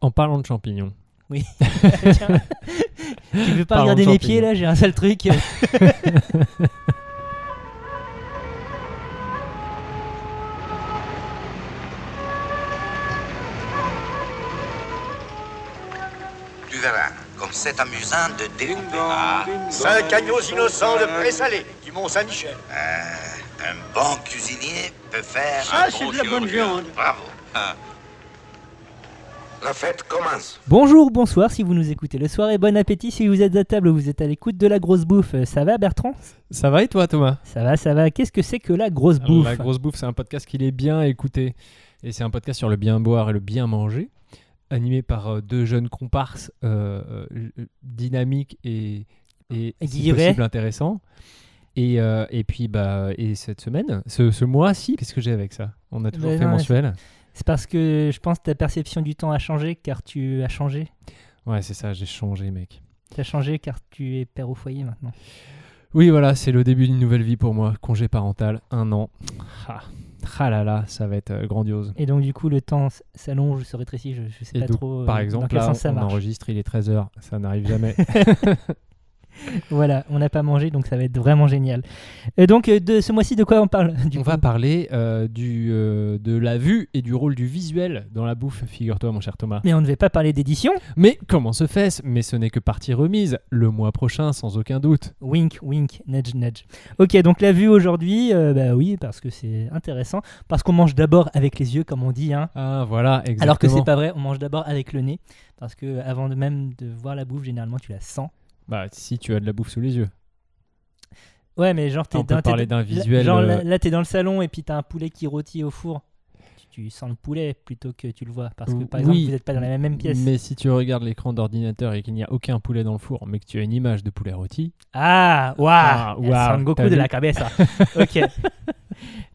En parlant de champignons. Oui. Tiens. tu veux pas regarder de mes pieds là J'ai un sale truc. Tu verras, comme c'est amusant de découper. Ah, Cinq agneaux innocents de présalé du Mont-Saint-Michel. un bon cuisinier peut faire. Ça, un c'est bon de la bonne viande. Bravo. Ah. La fête commence. Bonjour, bonsoir si vous nous écoutez le soir et bon appétit si vous êtes à table, vous êtes à l'écoute de la grosse bouffe. Euh, Ça va Bertrand? Ça va et toi, Thomas? Ça va, ça va. Qu'est-ce que c'est que la grosse bouffe? La grosse bouffe, c'est un podcast qui est bien écouté. Et c'est un podcast sur le bien boire et le bien manger, animé par euh, deux jeunes comparses euh, euh, dynamiques et, et si possible intéressants. Et, euh, et puis, bah, et cette semaine, ce, ce mois-ci, qu'est-ce que j'ai avec ça? On a toujours Ben fait non, mensuel. C'est parce que je pense que ta perception du temps a changé car tu as changé. Ouais, c'est ça, j'ai changé, mec. Tu as changé car tu es père au foyer maintenant. Oui, voilà, c'est le début d'une nouvelle vie pour moi. Congé parental, un an. Ah, ah là là, ça va être euh, grandiose. Et donc du coup le temps s'allonge, se rétrécit, je, je sais Et pas donc, trop euh, par dans exemple, là, ça on marche. enregistre, il est 13h, ça n'arrive jamais. Voilà, on n'a pas mangé donc ça va être vraiment génial. Et donc euh, de ce mois-ci de quoi on parle on coup va parler euh, du, euh, de la vue et du rôle du visuel dans la bouffe, figure-toi, mon cher Thomas. Mais on ne devait pas parler d'édition. Mais comment se fait-ce? Mais ce n'est que partie remise, le mois prochain, sans aucun doute. Wink, wink, nudge, nudge. Ok, donc la vue aujourd'hui, euh, bah oui, parce que c'est intéressant. Parce qu'on mange d'abord avec les yeux, comme on dit. Hein. Ah, voilà, exactement. Alors que c'est pas vrai, on mange d'abord avec le nez. Parce que avant de même de voir la bouffe, généralement tu la sens. Bah, si tu as de la bouffe sous les yeux. Ouais, mais genre t'es On peut dans- t'es- d'un visuel, Genre euh, là, t'es dans le salon et puis t'as un poulet qui rôtit au four. Tu, tu sens le poulet plutôt que tu le vois. Parce que par exemple, Oui, vous n'êtes pas dans la même pièce. Mais si tu regardes l'écran d'ordinateur et qu'il n'y a aucun poulet dans le four, mais que tu as une image de poulet rôti, Ah, waouh Ah, waouh, sonne Goku t'as de vu la cabeza. ok.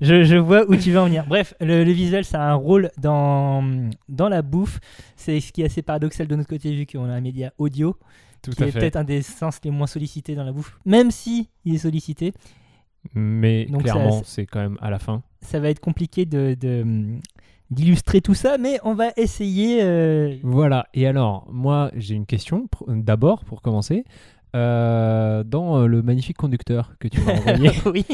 Je, je vois où tu vas en venir. Bref, le, le visuel, ça a un rôle dans, dans la bouffe. C'est ce qui est assez paradoxal de notre côté, vu qu'on a un média audio, tout qui à est fait. peut-être un des sens les moins sollicités dans la bouffe, même si il est sollicité. Mais Donc clairement, ça- c'est quand même à la fin. Ça va être compliqué de, de- d'illustrer tout ça, mais on va essayer. euh, Voilà, et alors, moi, j'ai une question, pr- d'abord, pour commencer. Euh, dans euh, le magnifique conducteur que tu m'as envoyé, oui.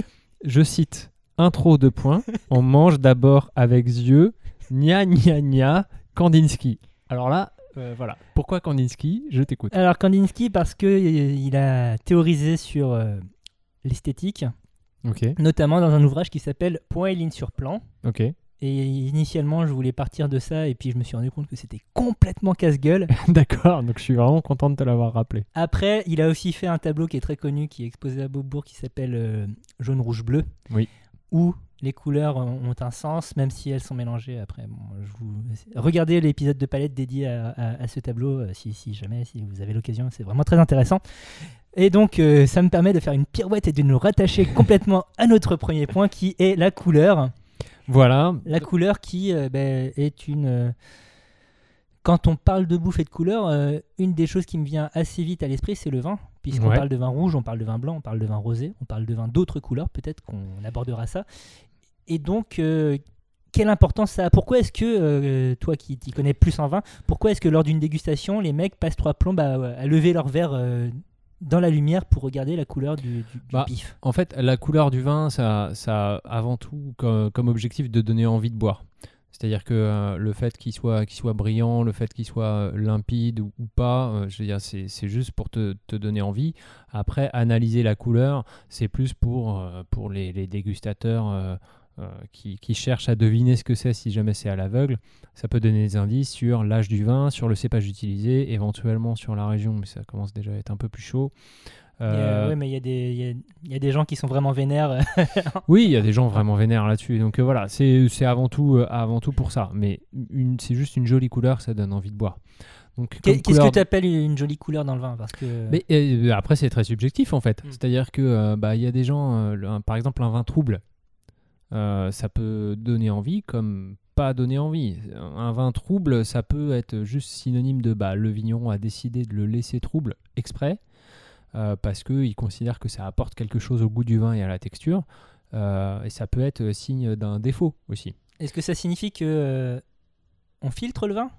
je cite intro de points on mange d'abord avec yeux, gna gna gna, Kandinsky. Alors là, euh, voilà. Pourquoi Kandinsky? Je t'écoute. Alors Kandinsky, parce que euh, il a théorisé sur euh, l'esthétique, notamment dans un ouvrage qui s'appelle Point et ligne sur plan. ok. Et initialement, je voulais partir de ça, et puis je me suis rendu compte que c'était complètement casse-gueule. D'accord, donc je suis vraiment content de te l'avoir rappelé. Après, il a aussi fait un tableau qui est très connu, qui est exposé à Beaubourg, qui s'appelle euh, Jaune, Rouge, Bleu. Oui. Où les couleurs ont un sens, même si elles sont mélangées. Après, bon, je vous... regardez l'épisode de palette dédié à, à- à ce tableau, euh, si, si jamais, si vous avez l'occasion, c'est vraiment très intéressant. Et donc, euh, ça me permet de faire une pirouette et de nous rattacher complètement à notre premier point, qui est la couleur. Voilà. La couleur qui euh, ben, est une. euh, Quand on parle de bouffe et de couleur, euh, une des choses qui me vient assez vite à l'esprit, c'est le vin. Puisqu'on Ouais. parle de vin rouge, on parle de vin blanc, on parle de vin rosé, on parle de vin d'autres couleurs. Peut-être qu'on abordera ça. Et donc, euh, quelle importance ça a? Pourquoi est-ce que, euh, toi qui t'y connais plus en vin, pourquoi est-ce que lors d'une dégustation, les mecs passent trois plombes à, à lever leur verre euh, dans la lumière pour regarder la couleur du, du- du Bah, pif? En fait, la couleur du vin, ça, ça a avant tout comme, comme objectif de donner envie de boire. C'est-à-dire que euh, le fait qu'il soit, brillant, le fait qu'il soit euh, limpide ou, pas, euh, c'est, juste pour te, donner envie. Après, analyser la couleur, c'est plus pour, les, dégustateurs qui cherchent à deviner ce que c'est si jamais c'est à l'aveugle. Ça peut donner des indices sur l'âge du vin, sur le cépage utilisé, éventuellement sur la région, mais ça commence déjà à être un peu plus chaud. Euh, ouais, mais il y, a des- il y a- il y a des gens qui sont vraiment vénères. oui, il y a des gens vraiment vénères là-dessus. Donc euh, voilà, c'est avant, tout, euh, avant tout pour ça. Mais c'est juste une jolie couleur, ça donne envie de boire. Qu'est-ce couleur- que tu appelles une jolie couleur dans le vin? Parce que Mais après, c'est très subjectif en fait. Mm. C'est-à-dire que bah, il y a des gens, un- par exemple, un vin trouble, ça peut donner envie comme pas donner envie. Un vin trouble, ça peut être juste synonyme de bah, le vigneron a décidé de le laisser trouble exprès euh, parce qu'il considère que ça apporte quelque chose au goût du vin et à la texture. Euh, et ça peut être signe d'un défaut aussi. est-ce que ça signifie que euh, on filtre le vin?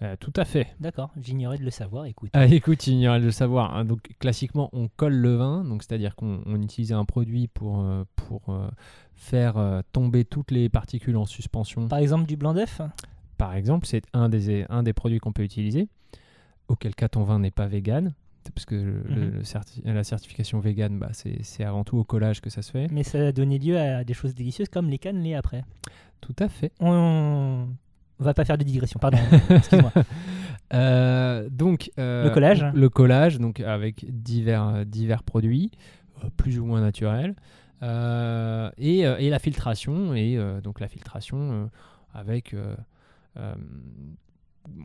Euh, tout à fait. D'accord, j'ignorais de le savoir, écoute. Ah, écoute, il ignorait de le savoir. hein. Donc, classiquement, on colle le vin, donc c'est-à-dire qu'on on utilisait un produit pour, euh, pour euh, faire tomber toutes les particules en suspension. Par exemple, du blanc d'œuf? Par exemple, c'est un des, un des produits qu'on peut utiliser. Auquel cas, ton vin n'est pas vegan. Parce que le- Mhm. le certi- la certification vegan, bah, c'est avant tout au collage que ça se fait. mais ça a donné lieu à des choses délicieuses comme les cannelés après. Tout à fait. On on va pas faire de digression, pardon. Excuse-moi. Euh, donc euh, Le collage. Le collage, donc avec divers, divers produits, euh, plus ou moins naturels, Euh, et, et la filtration, et donc la filtration avec,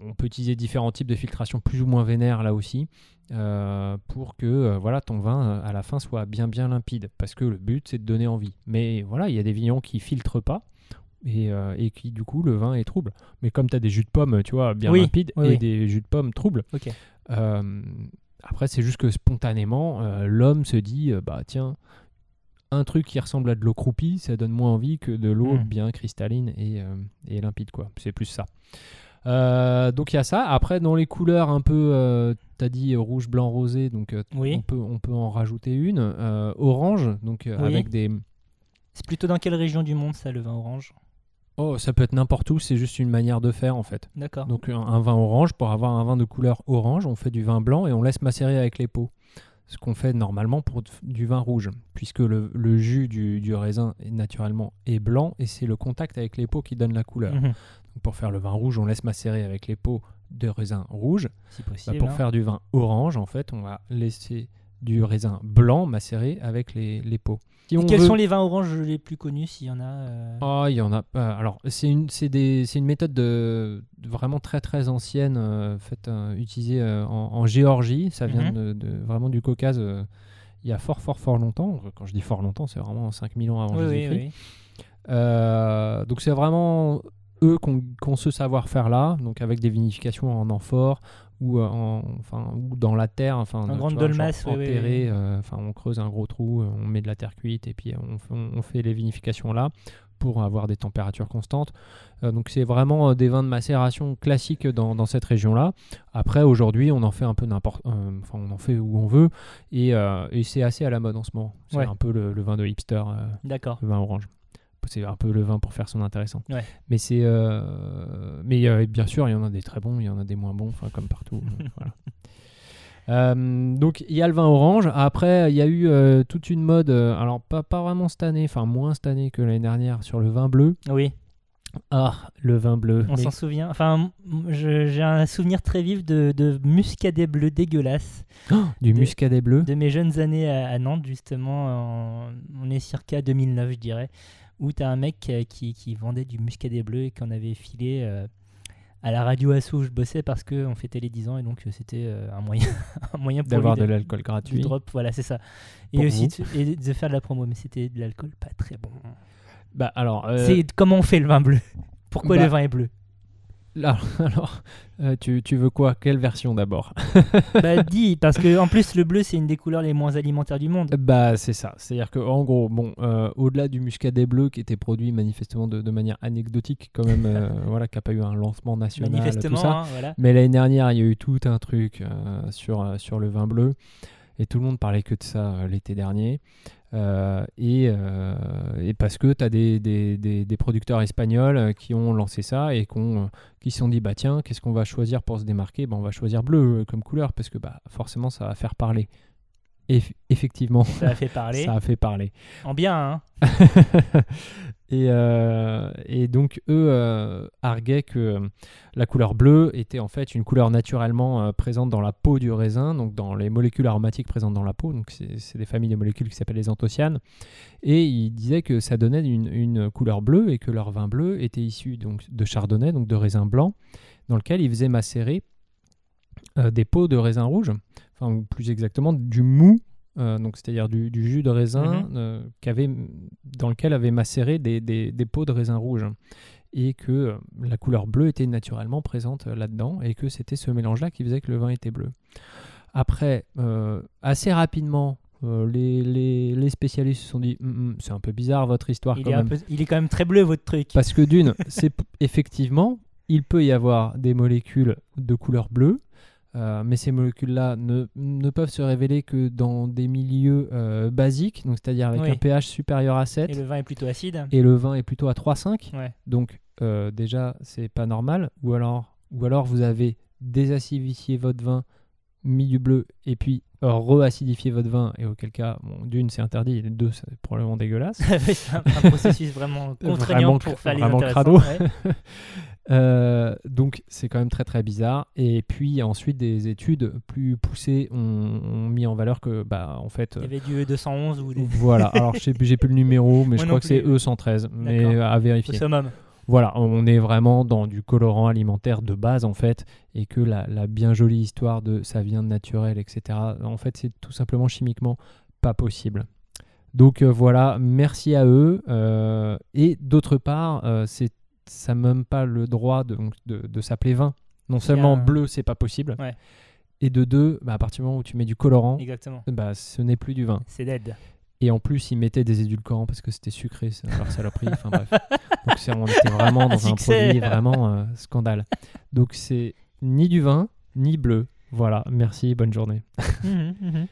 on peut utiliser différents types de filtration plus ou moins vénères là aussi, euh, pour que euh, voilà ton vin euh, à la fin soit bien bien limpide, parce que le but c'est de donner envie. Mais voilà, il y a des vignerons qui filtrent pas. Et, euh, et qui du coup le vin est trouble. Mais comme tu as des jus de pommes, tu vois, bien Oui, limpides, oui, et oui. des jus de pommes troubles, après, c'est juste que spontanément, l'homme se dit bah tiens, un truc qui ressemble à de l'eau croupie, ça donne moins envie que de l'eau Mm. bien cristalline et, et limpide, quoi. C'est plus ça. Euh, donc il y a ça. Après, dans les couleurs un peu, euh, t'as dit euh, rouge, blanc, rosé, donc euh, Oui. on, peut, on peut en rajouter une. Orange, donc Oui. avec des. C'est plutôt dans quelle région du monde ça, le vin orange? Oh, ça peut être n'importe où, c'est juste une manière de faire en fait. D'accord. Donc un, un vin orange, pour avoir un vin de couleur orange, on fait du vin blanc et on laisse macérer avec les peaux. Ce qu'on fait normalement pour du vin rouge, puisque le, le jus du, du raisin naturellement est blanc et c'est le contact avec les peaux qui donne la couleur. Mhm. Donc, pour faire le vin rouge, on laisse macérer avec les peaux de raisin rouge. Si Bah, pour hein. faire du vin orange, en fait, on va laisser du raisin blanc macérer avec les, les peaux. Si on quels veut- sont les vins oranges les plus connus s'il y en a euh, Oh, il y en a. Alors, c'est une, des, une méthode de, de vraiment très très ancienne, euh, faite, euh, utilisée euh, en, en Géorgie. Ça vient Mhm. de, de- vraiment du Caucase. il y a fort fort fort longtemps. Quand je dis fort longtemps, c'est vraiment 5000 ans avant Oui, Jésus-Christ. oui. Donc c'est vraiment eux qui ont, qui ont ce savoir-faire là, donc avec des vinifications en amphore ou euh, en, enfin ou dans la terre, enfin En grande dolmasse, oui, enterré, oui. euh, enfin on creuse un gros trou, euh, on met de la terre cuite et puis on, fait- on fait les vinifications là pour avoir des températures constantes. Euh, donc c'est vraiment des vins de macération classiques dans, dans cette région-là. Après aujourd'hui on en fait un peu n'importe, euh, enfin on en fait où on veut et, euh, et c'est assez à la mode en ce moment. C'est Ouais. un peu le, le vin de hipster. D'accord. le vin orange. C'est un peu le vin pour faire son intéressant. Ouais. Mais c'est, euh, mais euh, bien sûr, il y en a des très bons, il y en a des moins bons, comme partout. euh, voilà. Euh, donc il y a le vin orange. Après, il y a eu toute une mode, alors pas, pas vraiment cette année, enfin moins cette année que l'année dernière, sur le vin bleu. Oui, Ah, le vin bleu. on Mais- s'en souvient. Enfin, j'ai un souvenir très vif de, de muscadet bleu dégueulasse Oh, du de- muscadet bleu. de mes jeunes années à, à Nantes, justement. en- on est circa 2009, je dirais, où tu as un mec euh, qui, qui vendait du muscadet bleu et qu'on avait filé euh, à la radio Asso où je bossais parce qu'on fêtait les 10 ans et donc euh, c'était euh, un moyen, un moyen pour D'avoir de de- l'alcool du gratuit. drop, voilà, c'est ça. Et Pour aussi de, et de faire de la promo, mais c'était de l'alcool pas très bon. Bah alors, euh, C'est comment on fait le vin bleu? Pourquoi bah, le vin est bleu? Là, alors, euh, tu, tu veux quoi? Quelle version d'abord? Bah dis, parce que en plus le bleu c'est une des couleurs les moins alimentaires du monde. Bah c'est ça, c'est-à-dire que en gros, bon, euh, au-delà du muscadet bleu qui était produit manifestement de, de manière anecdotique, quand même, euh, voilà, qui n'a pas eu un lancement national, Manifestement, tout ça. hein, voilà. Mais l'année dernière, il y a eu tout un truc sur, sur le vin bleu, et tout le monde parlait que de ça l'été dernier. Euh, et, euh, et parce que tu as des, des, des- des producteurs espagnols euh, qui ont lancé ça et qui se sont dit bah tiens qu'est-ce qu'on va choisir pour se démarquer? Bah, on va choisir bleu comme couleur parce que bah forcément ça va faire parler et effectivement Ça a fait parler. ça a fait parler En bien, hein. et, euh, et donc eux euh, arguaient que euh, la couleur bleue était en fait une couleur naturellement présente dans la peau du raisin, donc dans les molécules aromatiques présentes dans la peau. Donc c'est des familles de molécules qui s'appellent les anthocyanes. Et ils disaient que ça donnait une, couleur bleue et que leur vin bleu était issu donc de chardonnay, donc de raisin blanc, dans lequel ils faisaient macérer des peaux de raisin rouge, enfin plus exactement du mou euh, donc c'est-à-dire du, du jus de raisin Mhm. euh, dans lequel avait macéré des, des, des peaux de raisin rouge et que euh, la couleur bleue était naturellement présente là-dedans et que c'était ce mélange-là qui faisait que le vin était bleu. Après, euh, assez rapidement, les, les, les spécialistes se sont dit Hum, hum, c'est un peu bizarre votre histoire Il quand est, même. peu- il est quand même très bleu votre truc. Parce que d'une, c'est effectivement, il peut y avoir des molécules de couleur bleue, euh, mais ces molécules-là ne, ne peuvent se révéler que dans des milieux euh, basiques, donc c'est-à-dire avec Oui. un pH supérieur à 7 Et le vin est plutôt acide. et le vin est plutôt à 3,5. Ouais. Donc euh, déjà, c'est pas normal. Ou alors, ou alors vous avez désacidifié votre vin, mis du bleu, et puis re-acidifié votre vin, et auquel cas, bon, d'une, c'est interdit, et deux, c'est probablement dégueulasse. c'est un, un processus vraiment contraignant Vraiment pour faire les crado. ouais. Euh, donc c'est quand même très très bizarre. Et puis ensuite, des études plus poussées ont, ont mis en valeur que, bah, en fait, Il y avait du 211 ou des... voilà. Alors je sais plus- j'ai plus le numéro, mais Moi je crois que c'est plus. E113, mais à au vérifier. summum. Voilà, on est vraiment dans du colorant alimentaire de base en fait, et que la, la bien jolie histoire de ça vient de naturel, etc. En fait, c'est tout simplement chimiquement pas possible. Donc euh, voilà, merci à eux. euh, et d'autre part, euh, c'est ça même pas le droit de, donc, de, de s'appeler vin. Non seulement un- bleu, c'est pas possible. Ouais. Et de deux, bah, à partir du moment où tu mets du colorant, Exactement. bah, ce n'est plus du vin. C'est dead. Et en plus, ils mettaient des édulcorants parce que c'était sucré, c'est leur saloperie. Enfin bref. Donc c'est- on était vraiment dans un produit vraiment euh, scandale. Donc c'est ni du vin, ni bleu. Voilà, merci, bonne journée. Mhm, mhm.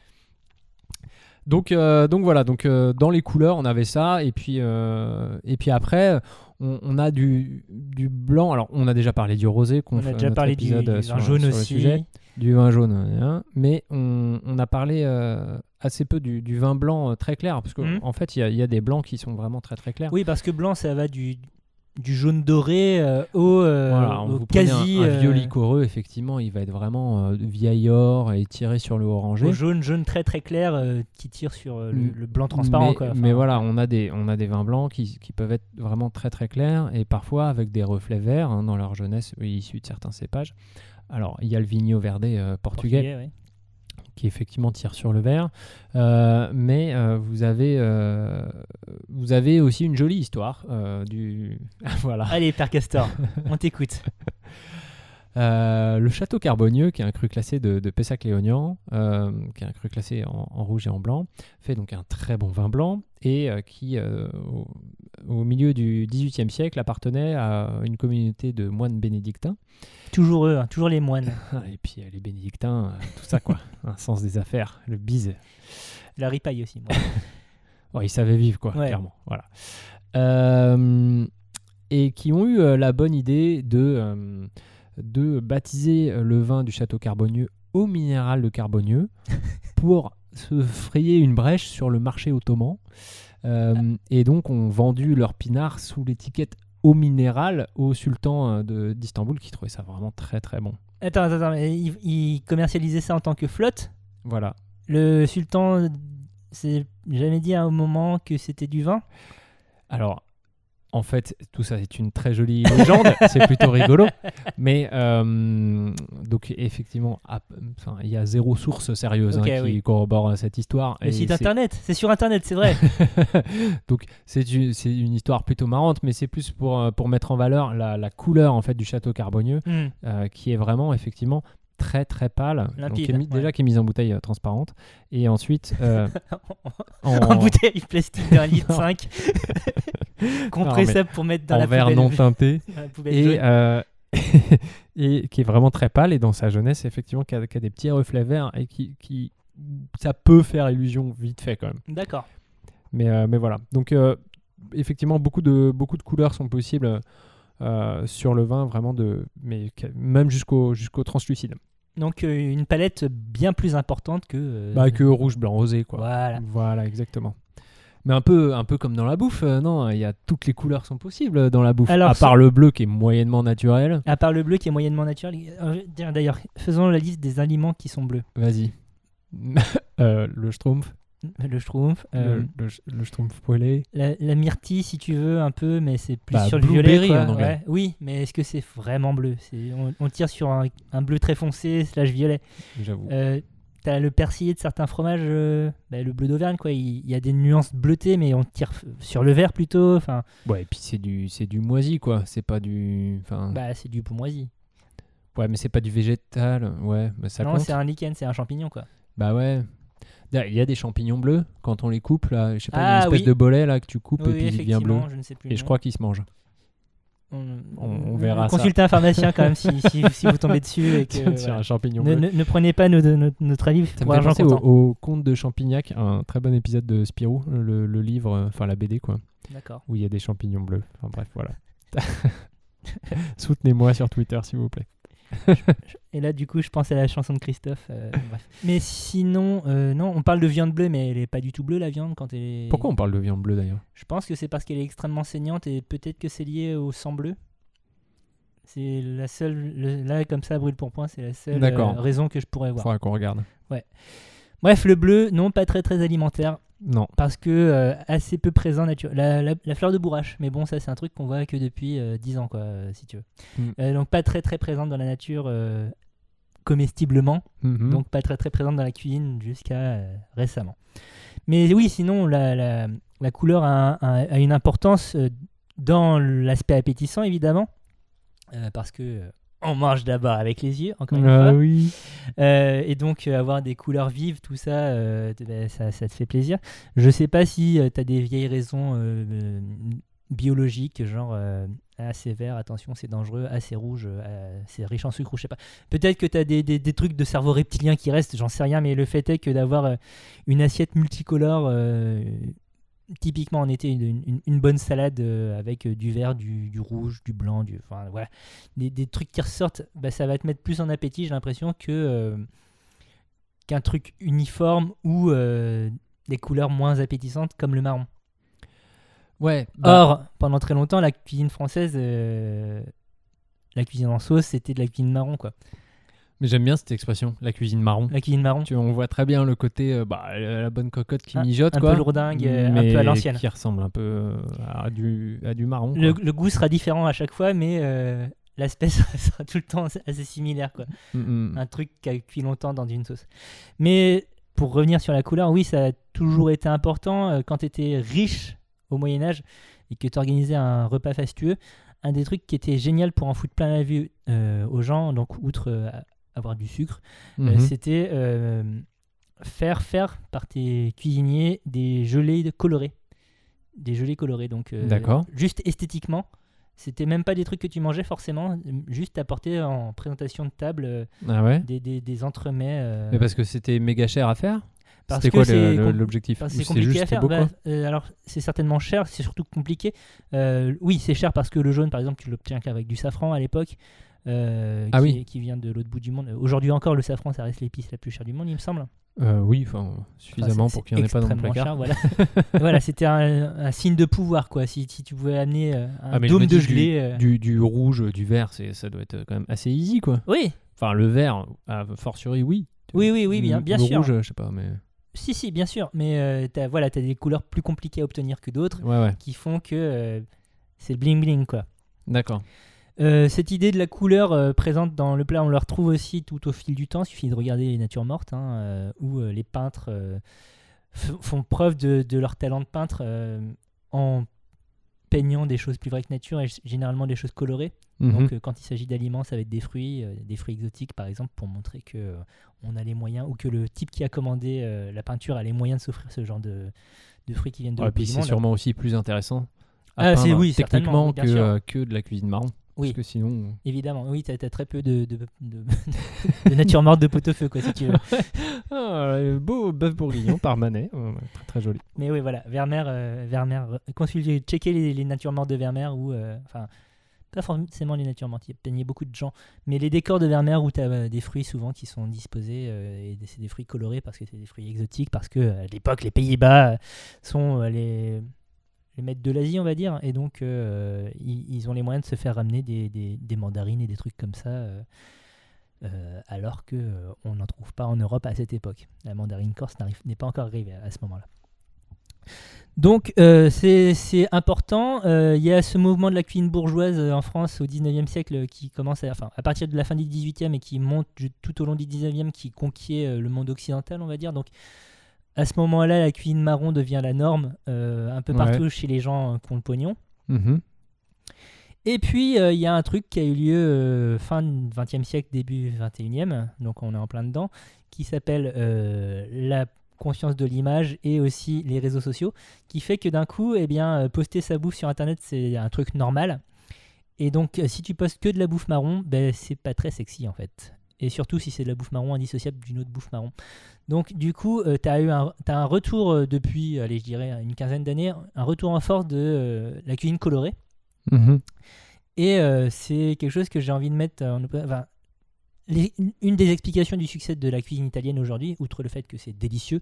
Donc, euh, donc voilà, donc euh, dans les couleurs, on avait ça. Et puis, et puis après, on, on a du, du blanc. Alors, on a déjà parlé du rosé. qu'on On fait a déjà parlé du, euh, vin sur- jaune sur aussi. sujet. Du vin jaune, hein. mais on, on a parlé euh, assez peu du, du vin blanc euh, très clair. Parce qu'en Mhm. en fait, il y a- il y, a des blancs qui sont vraiment très très clairs. Oui, parce que blanc, ça va du, du jaune doré euh, au, euh, Voilà, au vous quasi un, un euh, vieux liquoreux, effectivement, il va être vraiment euh, vieil or et tiré sur le orangé. au jaune, jaune très très clair euh, qui tire sur euh, le, le blanc transparent. mais, quoi. Enfin, mais voilà, on a, des, on a des vins blancs qui, qui peuvent être vraiment très très clairs et parfois avec des reflets verts hein, dans leur jeunesse euh, issus de certains cépages. Alors, il y a le Vigno Verde euh, portugais, ouais. Qui effectivement tire sur le vert, Euh, mais euh, vous, avez, euh, vous avez aussi une jolie histoire du. voilà. Allez, Père Castor, on t'écoute. Le château Carbonieux, qui est un cru classé de, de Pessac-Léognan, qui est un cru classé en, en rouge et en blanc, fait donc un très bon vin blanc et qui, au, au milieu du XVIIIe siècle, appartenait à une communauté de moines bénédictins. Toujours eux, hein, toujours les moines. Et puis euh, les bénédictins, euh, tout ça quoi, un sens des affaires, le bise. La ripaille aussi. moi. Ouais, ils savaient vivre, quoi, Ouais. clairement. Voilà. Euh, et qui ont eu la bonne idée de, euh, de baptiser le vin du château Carbonieux au minéral de Carbonieux pour se frayer une brèche sur le marché ottoman. Euh, et donc, ont vendu leur pinard sous l'étiquette au minéral au sultan euh, de- d'Istanbul qui trouvait ça vraiment très très bon. Attends, attends, attends, ils commercialisaient ça en tant que flotte? Voilà. Le sultan s'est jamais dit à un moment que c'était du vin? Alors, en fait, tout ça c'est une très jolie légende, c'est plutôt rigolo. Mais euh, donc effectivement, il y a zéro source sérieuse hein, qui corrobore euh, cette histoire. Le Et site internet, c'est sur internet, c'est vrai. donc c'est une, histoire plutôt marrante, mais c'est plus pour, euh, pour mettre en valeur la, la couleur en fait du château Carbonieux, Hmm. euh, qui est vraiment effectivement très très pâle, donc, Limpide, qui est mis- ouais. déjà qui est mise en bouteille euh, transparente, et ensuite euh, en, en bouteille plastique d'un litre 5 compressable pour mettre dans en la verre non teinté. et, euh, et qui est vraiment très pâle. Et dans sa jeunesse effectivement qui a, qui a des petits reflets verts et qui, qui ça peut faire illusion vite fait quand même. D'accord. mais, euh, mais voilà. Donc effectivement beaucoup de, beaucoup de couleurs sont possibles euh, sur le vin vraiment de mais même jusqu'au jusqu'au translucide Donc euh, une palette bien plus importante que. euh, bah, que rouge blanc rosé quoi Voilà. voilà exactement mais un peu, un peu comme dans la bouffe, euh, non Il y a toutes les couleurs sont possibles dans la bouffe. Alors, à part le bleu qui est moyennement naturel. À part le bleu qui est moyennement naturel. D'ailleurs, faisons la liste des aliments qui sont bleus. Vas-y. Euh, le schtroumpf. Le schtroumpf, euh, le, le, le schtroumpf poêlé. la, la myrtille si tu veux un peu, mais c'est plus Bah, sur le violet. quoi. en anglais. Ouais. Oui, mais est-ce que c'est vraiment bleu? On, on tire sur un, un bleu très foncé slash violet. J'avoue. Euh, T'as le persillé de certains fromages, euh, bah, le bleu d'Auvergne, quoi. Il, il y a des nuances bleutées, mais on tire sur le vert plutôt. Enfin, Ouais, et puis c'est du, c'est du moisi, quoi. C'est pas du. Enfin. bah, c'est du pomoisi. ouais, mais c'est pas du végétal. Ouais, mais ça non, c'est un lichen, c'est un champignon, quoi. Bah ouais. Il y a des champignons bleus quand on les coupe, là. Je sais pas, il y a Ah, une espèce oui. de bolet là que tu coupes Oui, et puis il devient bleu. effectivement, je ne sais plus. le Et je crois qu'il se mange. on, On- on verra. Consultez un pharmacien quand même si, si, si vous tombez dessus. Et que, Sur voilà. un champignon ne, bleu. ne- ne prenez pas nos- notre avis Ça pour argent au, au conte de Champignac, un très bon épisode de Spirou, le, le livre, enfin la BD quoi, D'accord. où il y a des champignons bleus. Enfin bref, voilà. Soutenez-moi sur Twitter s'il vous plaît. Et là, du coup, je pense à la chanson de Christophe. euh, bref. Mais sinon, euh, non, on parle de viande bleue, mais elle est pas du tout bleue la viande quand elle est. Pourquoi on parle de viande bleue d'ailleurs? Je pense que c'est parce qu'elle est extrêmement saignante et peut-être que c'est lié au sang bleu. C'est la seule. le- là, comme ça, brûle pour point, c'est la seule D'accord. euh, raison que je pourrais voir. Faudra qu'on regarde. Bref, le bleu, non, pas très très alimentaire Non. parce que euh, assez peu présent nature. La, la- la fleur de bourrache, mais bon, ça c'est un truc qu'on voit que depuis euh, 10 ans, quoi, euh, si tu veux. Mm. Euh, donc pas très très présente dans la nature comestiblement. Mhm. donc pas très très présente dans la cuisine jusqu'à récemment. Mais oui, sinon la, la, la couleur a, un- a une importance dans l'aspect appétissant évidemment, parce que on mange d'abord avec les yeux, encore une Ah fois, oui. Euh, et donc euh, avoir des couleurs vives, tout ça, euh, ben, ça, ça te fait plaisir. Je sais pas si tu as des vieilles raisons biologiques, genre c'est vert, attention, c'est dangereux, c'est rouge, c'est riche en sucre, ou je sais pas. Peut-être que tu as des, des- des trucs de cerveau reptilien qui restent, j'en sais rien, mais le fait est que d'avoir une assiette multicolore, typiquement en été, une, une- une bonne salade euh, avec euh, du vert, du, du rouge, du blanc, du, enfin voilà, des, des trucs qui ressortent, bah, ça va te mettre plus en appétit, j'ai l'impression, que euh, qu'un truc uniforme ou euh, des couleurs moins appétissantes comme le marron. Ouais. bah, Or, pendant très longtemps, la cuisine française, euh, la cuisine en sauce, c'était de la cuisine marron, quoi. Mais j'aime bien cette expression, la cuisine marron. La cuisine marron, Tu, on voit très bien le côté, euh, bah, la bonne cocotte qui Un- mijote, un quoi. peu lourdingue, euh, un peu à l'ancienne. Qui ressemble un peu euh, à du, à du marron. le, goût sera différent à chaque fois, mais euh, l'aspect sera, tout le temps assez similaire, quoi. Mm, un truc qui a cuit longtemps dans une sauce. Mais pour revenir sur la couleur, oui, ça a toujours été important. Quand tu étais riche au Moyen Âge et que tu organisais un repas fastueux, un des trucs qui était génial pour en foutre plein la vue euh, aux gens, donc outre avoir du sucre, euh, Mhm. c'était euh, faire faire par tes cuisiniers des gelées colorées. Des gelées colorées, donc euh, juste esthétiquement. C'était même pas des trucs que tu mangeais forcément, juste apporter en présentation de table Ah ouais? des, des, des entremets. Mais parce que c'était méga cher à faire? C'était quoi l'objectif? c'est compliqué juste à faire. beau, Bah, euh, alors, c'est certainement cher, c'est surtout compliqué. Euh, oui, c'est cher parce que le jaune, par exemple, tu l'obtiens qu'avec du safran à l'époque. Euh, Ah qui, oui. qui vient de l'autre bout du monde. Aujourd'hui encore, le safran, ça reste l'épice la plus chère du monde, il me semble. Euh, Oui, enfin, suffisamment Enfin, pour qu'il n'y en ait pas dans le placard. cher, voilà, voilà c'était un, un signe de pouvoir, quoi. Si, si tu pouvais amener euh, un Ah, dôme me de gelée. euh, Du, du rouge, du vert, ça doit être quand même assez easy, quoi. Oui, Enfin, le vert, a fortiori, oui. Oui, oui, oui, bien- Le- bien le sûr. rouge, je sais pas, mais. si, si, bien sûr. Mais euh, t'as voilà, as des couleurs plus compliquées à obtenir que d'autres Ouais, ouais, qui font que euh, c'est le bling-bling, quoi. d'accord. Euh, cette idée de la couleur euh, présente dans le plat, on la retrouve aussi tout au fil du temps. Il suffit de regarder les natures mortes, hein, euh, où les peintres font preuve de, de leur talent de peintre en peignant des choses plus vraies que nature et généralement des choses colorées. Mhm. Donc quand il s'agit d'aliments, ça va être des fruits, des fruits exotiques par exemple, pour montrer que on a les moyens ou que le type qui a commandé la peinture a les moyens de s'offrir ce genre de, de fruits qui viennent de Ouais, l'autre puis c'est sûrement aussi plus intéressant à Ah, peindre oui, techniquement oui, que de la cuisine marron. Oui. Parce que sinon. Évidemment, oui, t'as as très peu de, de, de- de nature morte de pot-au-feu, quoi, si tu veux. Ah, euh, beau bœuf bourguignon par Manet. Très très joli. Mais oui, voilà, Vermeer, euh, Vermeer euh, consultez, checkez les, les natures mortes de Vermeer ou, euh, enfin, pas forcément les natures mortes, il peignait beaucoup de gens, mais les décors de Vermeer où tu as des fruits souvent qui sont disposés, euh, et c'est des fruits colorés parce que c'est des fruits exotiques, parce que euh, à l'époque, les Pays-Bas euh, sont euh, les, les maîtres de l'Asie, on va dire, et donc euh, ils, ont les moyens de se faire ramener des, mandarines et des trucs comme ça. euh, euh, alors euh, on n'en trouve pas en Europe à cette époque. La mandarine corse n'est pas encore arrivée à, ce moment-là. Donc c'est important. Il y a ce mouvement de la cuisine bourgeoise en France au 19e siècle qui commence à, enfin, à partir de la fin du 18e et qui monte tout au long du 19e, qui conquiert le monde occidental, on va dire. Donc à ce moment-là, la cuisine marron devient la norme euh, un peu Ouais. partout chez les gens euh, qui ont le pognon. Mhm. Et puis, euh, il y a un truc qui a eu lieu euh, fin du 20e siècle, début 21e, donc on est en plein dedans, qui s'appelle la conscience de l'image et aussi les réseaux sociaux, qui fait que d'un coup, eh bien, poster sa bouffe sur Internet, c'est un truc normal. Et donc, si tu postes que de la bouffe marron, ben, c'est pas très sexy en fait. Et surtout si c'est de la bouffe marron indissociable d'une autre bouffe marron. Donc, du coup, tu as eu un, un retour euh, depuis, allez, je dirais, une quinzaine d'années, un retour en force de euh, la cuisine colorée. Mhm. Et euh, c'est quelque chose que j'ai envie de mettre en enfin, les- une des explications du succès de la cuisine italienne aujourd'hui, outre le fait que c'est délicieux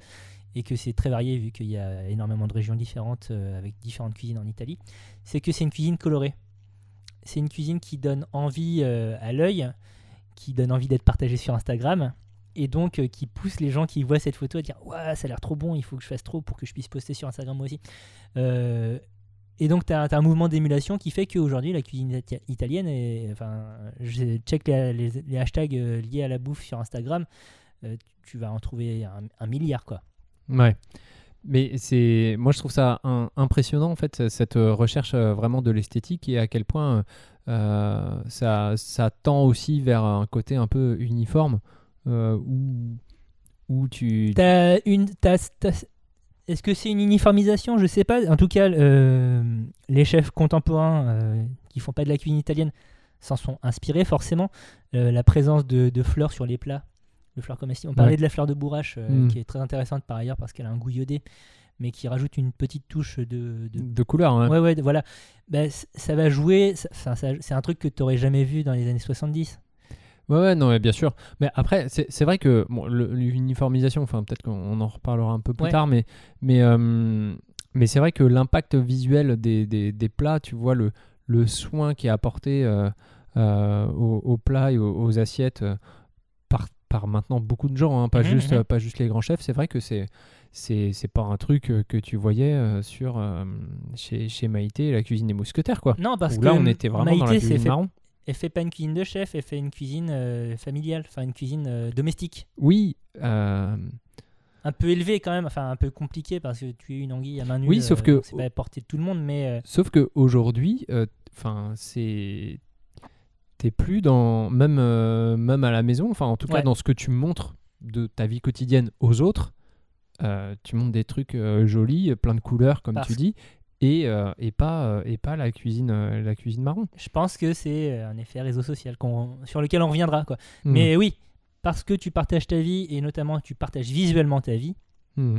et que c'est très varié vu qu'il y a énormément de régions différentes euh, avec différentes cuisines en Italie, c'est que c'est une cuisine colorée. C'est une cuisine qui donne envie euh, à l'œil, qui donne envie d'être partagée sur Instagram et donc euh, qui pousse les gens qui voient cette photo à dire Ouah, ça a l'air trop bon, il faut que je fasse trop pour que je puisse poster sur Instagram moi aussi. Euh, et donc, tu as, un mouvement d'émulation qui fait qu'aujourd'hui, la cuisine ita- italienne, est, enfin, je check les, hashtags euh, liés à la bouffe sur Instagram, tu vas en trouver un, un milliard, quoi. Ouais. Mais c'est, moi je trouve ça impressionnant en fait cette euh, recherche euh, vraiment de l'esthétique et à quel point euh, ça, ça tend aussi vers un côté un peu uniforme où, où tu. Est-ce que c'est une uniformisation? Je sais pas. En tout cas, les chefs contemporains qui font pas de la cuisine italienne s'en sont inspirés forcément. La présence de fleurs sur les plats, de fleurs comestibles. On parlait Ouais. de la fleur de bourrache, euh, Mm. qui est très intéressante par ailleurs parce qu'elle a un goût iodé, mais qui rajoute une petite touche de, de de couleur. hein. Ouais, ouais, voilà. Bah, c- ça va jouer. c'est un truc que tu n'aurais jamais vu dans les années 70. Ouais, ouais, non, mais bien sûr. Mais après, c'est vrai que bon, l'uniformisation, enfin, peut-être qu'on en reparlera un peu plus Ouais. tard, mais, mais, euh, mais c'est vrai que l'impact visuel des, des, des plats, tu vois, le, le soin qui est apporté euh, aux, aux plats et aux, aux assiettes par, maintenant beaucoup de gens, hein, pas, Mhm, juste, euh, pas juste les grands chefs, c'est vrai que c'est. C'est pas un truc euh, que tu voyais euh, sur euh, chez, chez Maïté et la cuisine des mousquetaires, quoi. Non, parce Où que là, on était vraiment dans la Maïté, cuisine fait, marron. elle fait pas une cuisine de chef, elle fait une cuisine euh, familiale, enfin une cuisine euh, domestique. Oui, Un peu élevée quand même, enfin un peu compliquée parce que tu es une anguille à main nue. Oui, sauf que- c'est pas à portée de tout le monde, mais Sauf que aujourd'hui, enfin, c'est t'es plus dans même euh, même à la maison, enfin en tout cas Ouais. dans ce que tu montres de ta vie quotidienne aux autres, euh, tu montres des trucs euh, jolis, plein de couleurs comme Parce- tu dis, et, et pas et pas la cuisine la cuisine marron. je pense que c'est un effet réseau social qu'on- sur lequel on reviendra. Quoi. Hmm. Mais oui, parce que tu partages ta vie et notamment tu partages visuellement ta vie, Hmm.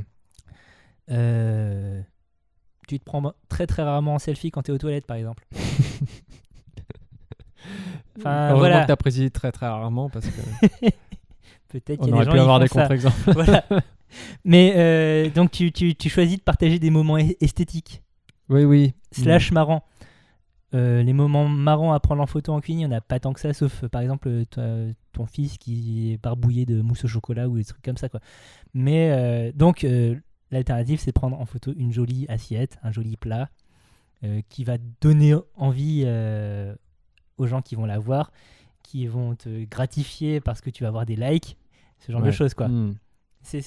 Tu te prends très très rarement en selfie quand tu es aux toilettes par exemple. Enfin, Heureusement voilà. que t'as précisé très très rarement parce que Peut-être qu'il y a aurait des gens pu avoir des contre-exemples. Voilà. Mais euh, donc tu, tu, tu choisis de partager des moments esthétiques, oui oui. slash marrants. Euh, les moments marrants à prendre en photo en cuisine, il n'y en a pas tant que ça, sauf euh, par exemple toi- ton fils qui est barbouillé de mousse au chocolat ou des trucs comme ça. Quoi. Mais donc l'alternative, c'est de prendre en photo une jolie assiette, un joli plat qui va donner envie aux gens qui vont la voir, qui vont te gratifier parce que tu vas avoir des likes, ce genre de choses. quoi. Hmm. C'est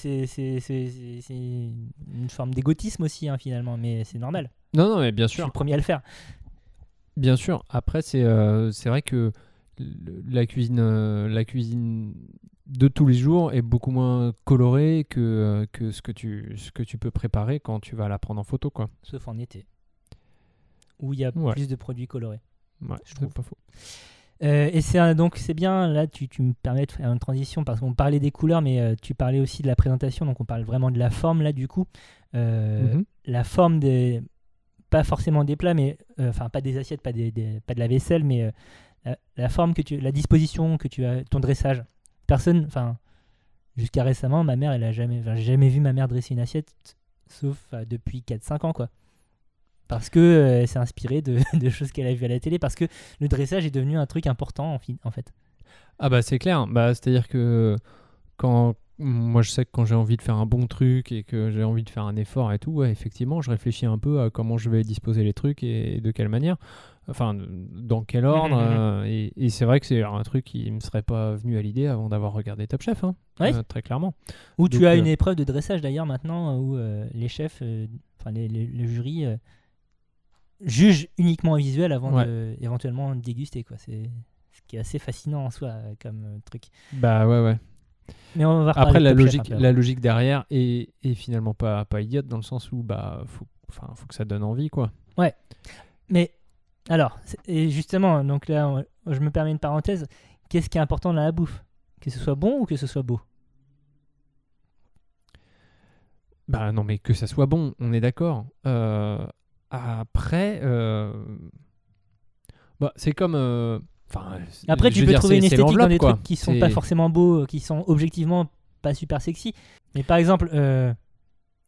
une forme d'égotisme aussi, hein, finalement, mais c'est normal. Non non mais bien Je suis sûr. le premier à le faire. Bien sûr. Après, c'est euh, vrai que la cuisine, euh, la cuisine de tous les jours est beaucoup moins colorée que, euh, que, ce, que tu, ce que tu peux préparer quand tu vas la prendre en photo. Quoi. Sauf en été, où il y a Ouais. plus de produits colorés. Ouais, Je trouve. pas faux. Euh, et c'est donc c'est bien, là tu, tu me permets de faire une transition parce qu'on parlait des couleurs, mais euh, tu parlais aussi de la présentation, donc on parle vraiment de la forme là du coup. Euh, Mhm. La forme des. Pas forcément des plats, mais. Enfin, pas des assiettes, pas, des, des- pas de la vaisselle, mais la, la forme que tu. La disposition que tu as. Ton dressage. Personne. Enfin. Jusqu'à récemment, ma mère, elle a jamais. J'ai jamais vu ma mère dresser une assiette, sauf depuis 4-5 ans, quoi. Parce que euh, elle s'est inspirée de, de choses qu'elle a vues à la télé, parce que le dressage est devenu un truc important, en, en fait. Ah bah c'est clair. Bah, C'est-à-dire que quand moi je sais que quand j'ai envie de faire un bon truc et que j'ai envie de faire un effort et tout, ouais, effectivement, je réfléchis un peu à comment je vais disposer les trucs et, de quelle manière. Enfin, dans quel ordre. Mhm, mhm. euh, et et c'est vrai que c'est un truc qui me serait pas venu à l'idée avant d'avoir regardé Top Chef, hein, Ouais. euh, très clairement. Ou tu as euh, une épreuve de dressage d'ailleurs maintenant, où les chefs, enfin le jury, jugent uniquement visuel avant Ouais. de éventuellement déguster. Quoi. C'est ce qui est assez fascinant en soi euh, comme euh, truc. Bah ouais, ouais. Mais on va Après, de la logique, la logique derrière est, est finalement pas, pas idiote dans le sens où bah faut, enfin, faut que ça donne envie, quoi. Mais Alors, et justement, donc là, on- je me permets une parenthèse. Qu'est-ce qui est important dans la bouffe? Que ce soit bon ou que ce soit beau? Bah non, mais que ça soit bon, on est d'accord. Euh, après, euh, bah, c'est comme. euh, Enfin, Après, tu peux dire, trouver une esthétique dans l'enveloppe, des quoi. trucs qui sont pas forcément beaux, qui sont objectivement pas super sexy. Mais par exemple, euh,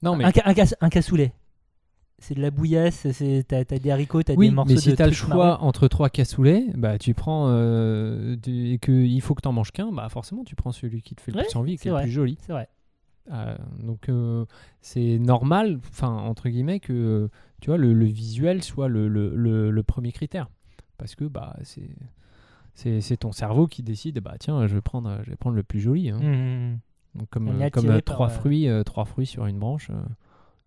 Non, mais un, ca- un, cas- un cassoulet. C'est de la bouillasse, t'as t'as des haricots, t'as oui, des morceaux mais de si t'as le choix marrons. entre trois cassoulets, bah tu prends du- et que il faut que t'en manges qu'un, bah forcément tu prends celui qui te fait le Ouais, plus envie, qui est le plus joli. C'est vrai. Donc c'est normal, enfin entre guillemets que tu vois le, le visuel soit le, le- le- le premier critère, parce que bah c'est ton cerveau qui décide bah tiens je vais prendre je vais prendre le plus joli. hein. Mmh, Donc comme On est euh, comme euh, trois euh, fruits euh, trois fruits sur une branche, euh,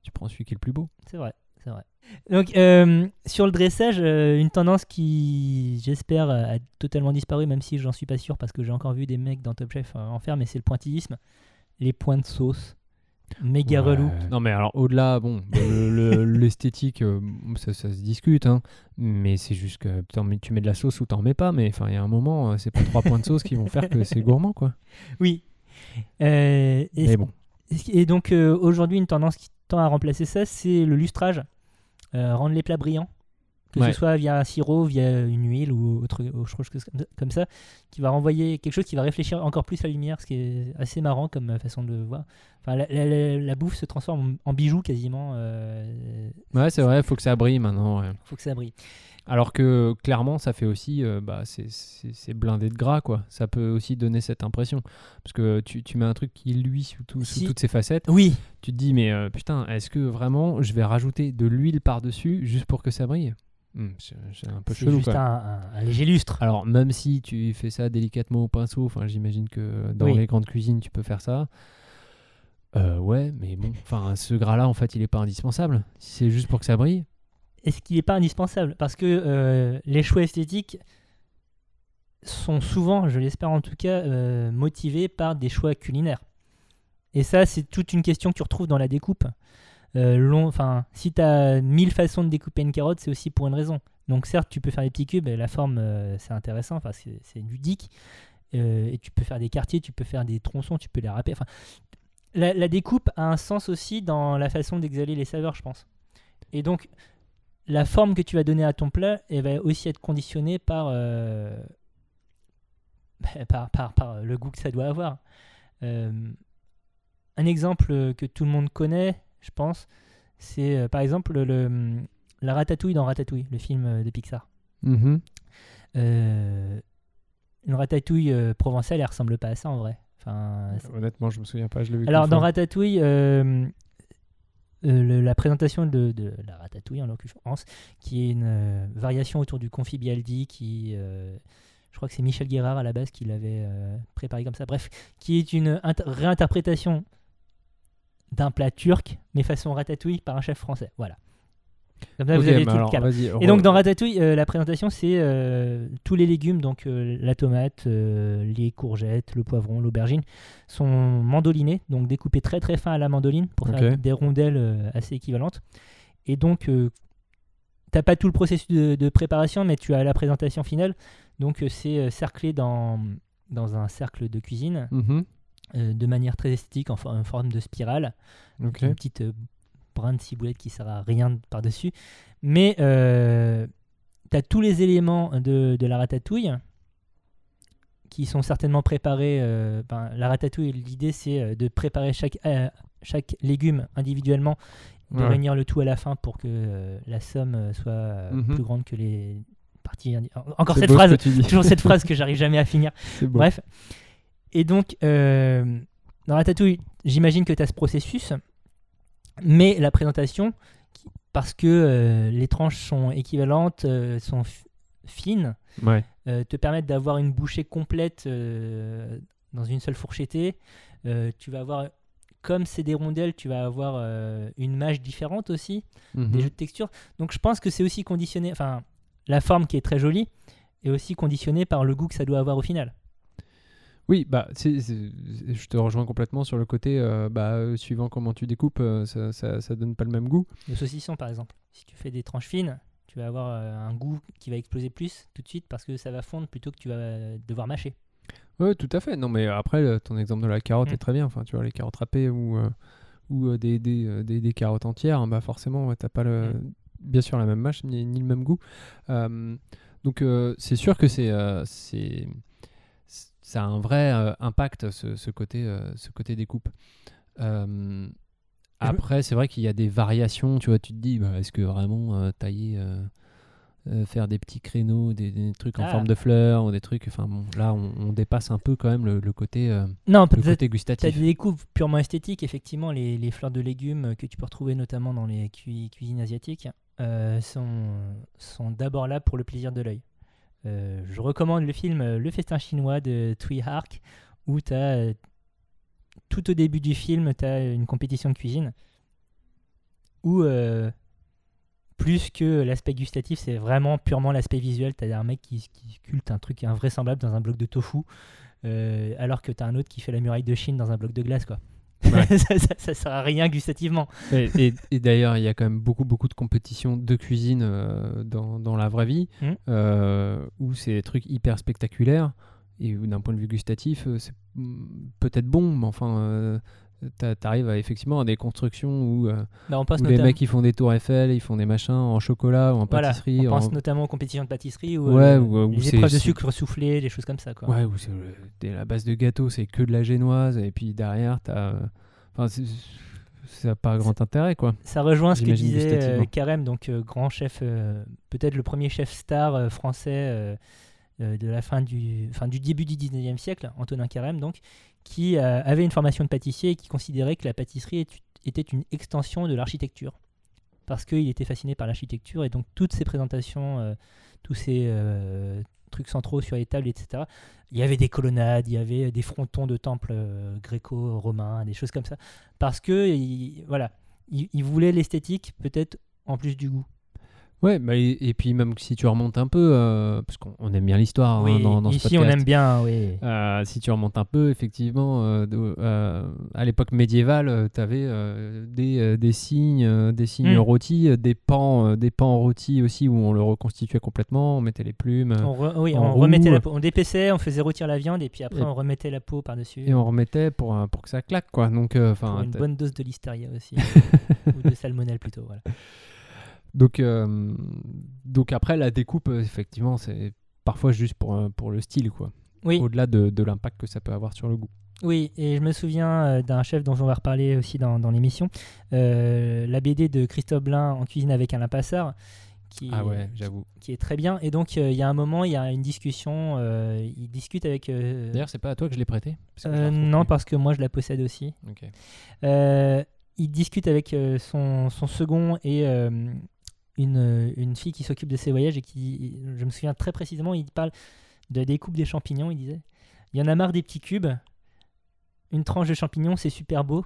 tu prends celui qui est le plus beau. c'est vrai, c'est vrai. Donc euh, sur le dressage, euh, une tendance qui, j'espère, a totalement disparu, même si j'en suis pas sûr parce que j'ai encore vu des mecs dans Top Chef en faire, mais c'est le pointillisme, les points de sauce, méga Ouais. relou. Non mais alors au-delà, bon, le- le- l'esthétique, euh, ça, ça se discute, hein, mais c'est juste que mets- tu mets de la sauce ou t'en mets pas, mais enfin il y a un moment, euh, c'est pas trois points de sauce qui vont faire que c'est gourmand quoi. Oui. Euh, et, Mais bon, et donc euh, aujourd'hui, une tendance qui tend à remplacer ça, c'est le lustrage, Euh, rendre les plats brillants, que Ouais. ce soit via un sirop, via une huile ou autre, autre chose comme- ça, qui va renvoyer quelque chose qui va réfléchir encore plus la lumière, ce qui est assez marrant comme euh, façon de voir. Enfin, la, la- la- la bouffe se transforme en, en bijou quasiment. euh, ouais c'est vrai, faut que ça brille maintenant. ouais. faut que ça brille. Alors que clairement, ça fait aussi, euh, bah c'est- blindé de gras quoi. Ça peut aussi donner cette impression, parce que tu, tu mets un truc qui luit sous, tout- sous Si- toutes ses facettes. Oui, Tu te dis mais euh, putain, est-ce que vraiment je vais rajouter de l'huile par dessus juste pour que ça brille? Hmm, C'est un peu chelou juste un, un- un léger lustre. Alors, même si tu fais ça délicatement au pinceau, j'imagine que dans Oui. les grandes cuisines, tu peux faire ça. Euh, ouais, mais bon, enfin, ce gras-là, en fait, il est pas indispensable. Si c'est juste pour que ça brille. Est-ce qu'il n'est pas indispensable? Parce que euh, les choix esthétiques sont souvent, je l'espère en tout cas, euh, motivés par des choix culinaires. Et ça, c'est toute une question que tu retrouves dans la découpe. Euh, enfin, si tu as mille façons de découper une carotte, c'est aussi pour une raison. Donc certes, tu peux faire des petits cubes, la forme, euh, c'est intéressant, c'est ludique. Euh, et tu peux faire des quartiers, tu peux faire des tronçons, tu peux les râper. Enfin, la, découpe a un sens aussi dans la façon d'exhaler les saveurs, je pense. Et donc, la forme que tu vas donner à ton plat, elle va aussi être conditionnée par, par le goût que ça doit avoir. Un exemple que tout le monde connaît, je pense, c'est euh, par exemple le, la ratatouille dans Ratatouille, le film euh, de Pixar. Mhm. Euh, une ratatouille provençale, elle ressemble pas à ça en vrai. Enfin, Honnêtement, je me souviens pas, je l'ai vu. alors dans fois. Ratatouille, euh, le- la présentation de, de la ratatouille en l'occurrence, qui est une euh, variation autour du confit Bialdi, qui, euh, je crois que c'est Michel Guérard à la base qui l'avait préparé comme ça. Bref, qui est une inter- réinterprétation d'un plat turc, mais façon ratatouille par un chef français. Voilà. Comme ça, vous avez tout le cadre. Et donc dans Ratatouille, euh, la présentation c'est euh, tous les légumes, donc euh, la tomate, les courgettes, le poivron, l'aubergine, sont mandolinés, donc découpés très très fin à la mandoline pour faire des rondelles assez équivalentes. Et donc euh, t'as pas tout le processus de, de préparation, mais tu as la présentation finale. Donc c'est cerclé dans, dans un cercle de cuisine Mhm. De manière très esthétique en, for- en forme de spirale une petite euh, brin de ciboulette qui sert à rien par-dessus. Mais euh, tu as tous les éléments de, de la ratatouille qui sont certainement préparés. euh, ben, la ratatouille, l'idée c'est euh, de préparer chaque, euh, chaque légume individuellement, de Ouais. réunir le tout à la fin pour que euh, la somme euh, soit euh, Mhm. plus grande que les parties. Encore cette phrase, toujours cette phrase que j'arrive jamais à finir. Bref. Et donc, euh, dans Ratatouille, j'imagine que tu as ce processus, mais la présentation, parce que euh, les tranches sont équivalentes, euh, sont fines, Ouais. te permettent d'avoir une bouchée complète dans une seule fourchettée. Tu vas avoir, comme c'est des rondelles, tu vas avoir une mâche différente aussi Mhm. des jeux de texture. Donc je pense que c'est aussi conditionné, enfin la forme qui est très jolie est aussi conditionnée par le goût que ça doit avoir au final. Oui, bah, c'est- c'est- je te rejoins complètement sur le côté, euh, bah, euh, suivant comment tu découpes, euh, ça, ça, ça donne pas le même goût. Le saucisson par exemple, si tu fais des tranches fines, Tu vas avoir un goût qui va exploser plus tout de suite parce que ça va fondre plutôt que tu vas devoir mâcher. Ouais, tout à fait. Non, mais après, ton exemple de la carotte Mm. est très bien. Enfin, tu vois, les carottes râpées ou, ou des, des, des- des carottes entières, hein, bah forcément, ouais, t'as pas le, Mm. bien sûr la même mâche ni, ni le même goût. Donc, c'est sûr que c'est, c'est- ça a un vrai euh, impact ce, ce côté, euh, ce côté découpe. Euh, après, c'est vrai qu'il y a des variations. Tu vois, tu te dis, bah, est-ce que vraiment euh, tailler faire des petits créneaux, des, des trucs en Ah. forme de fleurs ou des trucs. Enfin bon, là, on, on dépasse un peu quand même le, le côté, Non, le côté gustatif. des découpes purement esthétiques, effectivement, les, les fleurs de légumes que tu peux retrouver notamment dans les cui- cuisines asiatiques sont, sont d'abord là pour le plaisir de l'œil. Euh, je recommande le film euh, Le festin chinois de Tui Hark, où tu as tout au début du film, tu as une compétition de cuisine où euh, plus que l'aspect gustatif, c'est vraiment purement l'aspect visuel. Tu as un mec qui, qui sculpte un truc invraisemblable dans un bloc de tofu, euh, alors que tu as un autre qui fait la muraille de Chine dans un bloc de glace. quoi. Ouais. ça, ça, ça sert à rien gustativement. Et, et- et d'ailleurs, il y a quand même beaucoup, beaucoup de compétitions de cuisine euh, dans, dans la vraie vie, Mm. euh, où c'est des trucs hyper spectaculaires, et où d'un point de vue gustatif, euh, c'est mm, peut-être bon, mais enfin, euh, t'arrives à, effectivement à des constructions où, euh, Bah, on pense où les mecs ils font des tours Eiffel, ils font des machins en chocolat ou en voilà, pâtisserie. on pense en- notamment aux compétitions de pâtisserie ou Ouais, euh, les c'est- épreuves de sucre soufflé, des choses comme ça. Quoi. Ouais, où dès la base de gâteau, c'est que de la génoise, et puis derrière, t'as. euh, Enfin, ça n'a pas grand intérêt, quoi. Ça rejoint ce que disait euh. Carême, donc euh, grand chef, euh, peut-être le premier chef star euh, français euh, euh, de la fin du, fin du début du 19e siècle, Antonin Carême, donc, qui euh, avait une formation de pâtissier et qui considérait que la pâtisserie était une extension de l'architecture. Parce qu'il était fasciné par l'architecture et donc toutes ces présentations, euh, tous ces euh, trucs centraux sur les tables, etc. Il y avait des colonnades, il y avait des frontons de temples gréco-romains, des choses comme ça. Parce que, il- voilà, il, il voulait l'esthétique peut-être en plus du goût. Ouais, bah, et, et puis même si tu remontes un peu, euh, parce qu'on on aime bien l'histoire hein, dans, dans ce ici on podcast. aime bien, oui. Euh, si tu remontes un peu, effectivement, euh, à l'époque médiévale, tu avais des, des signes, des signes Mm. rôtis, des pans, des pans rôtis aussi où on le reconstituait complètement, on mettait les plumes On, re- oui, on remettait la peau, on dépaissait, on faisait rôtir la viande et puis après Et- on remettait la peau par-dessus. et on remettait pour, pour que ça claque, quoi. Donc, enfin, une bonne dose de listeria aussi. ou de salmonelle plutôt. Voilà. Donc, euh, donc après la découpe, euh, effectivement, c'est parfois juste pour, euh, pour le style, quoi. Oui, Au-delà de, de l'impact que ça peut avoir sur le goût. oui, et je me souviens d'un chef dont on va reparler aussi dans, dans l'émission, euh, la BD de Christophe Blain en cuisine avec Alain Passard. Qui, Ah ouais, j'avoue. qui est très bien. Et donc, euh, il y a un moment, il y a une discussion. euh, il discute avec. D'ailleurs, c'est pas à toi que je l'ai prêté parce que je la retrouve non, parce que moi, je la possède aussi. Il discute avec son, son second et une, une fille qui s'occupe de ses voyages et qui, je me souviens très précisément, il parle de la découpe des champignons. Il disait Il y en a marre des petits cubes. Une tranche de champignons, c'est super beau.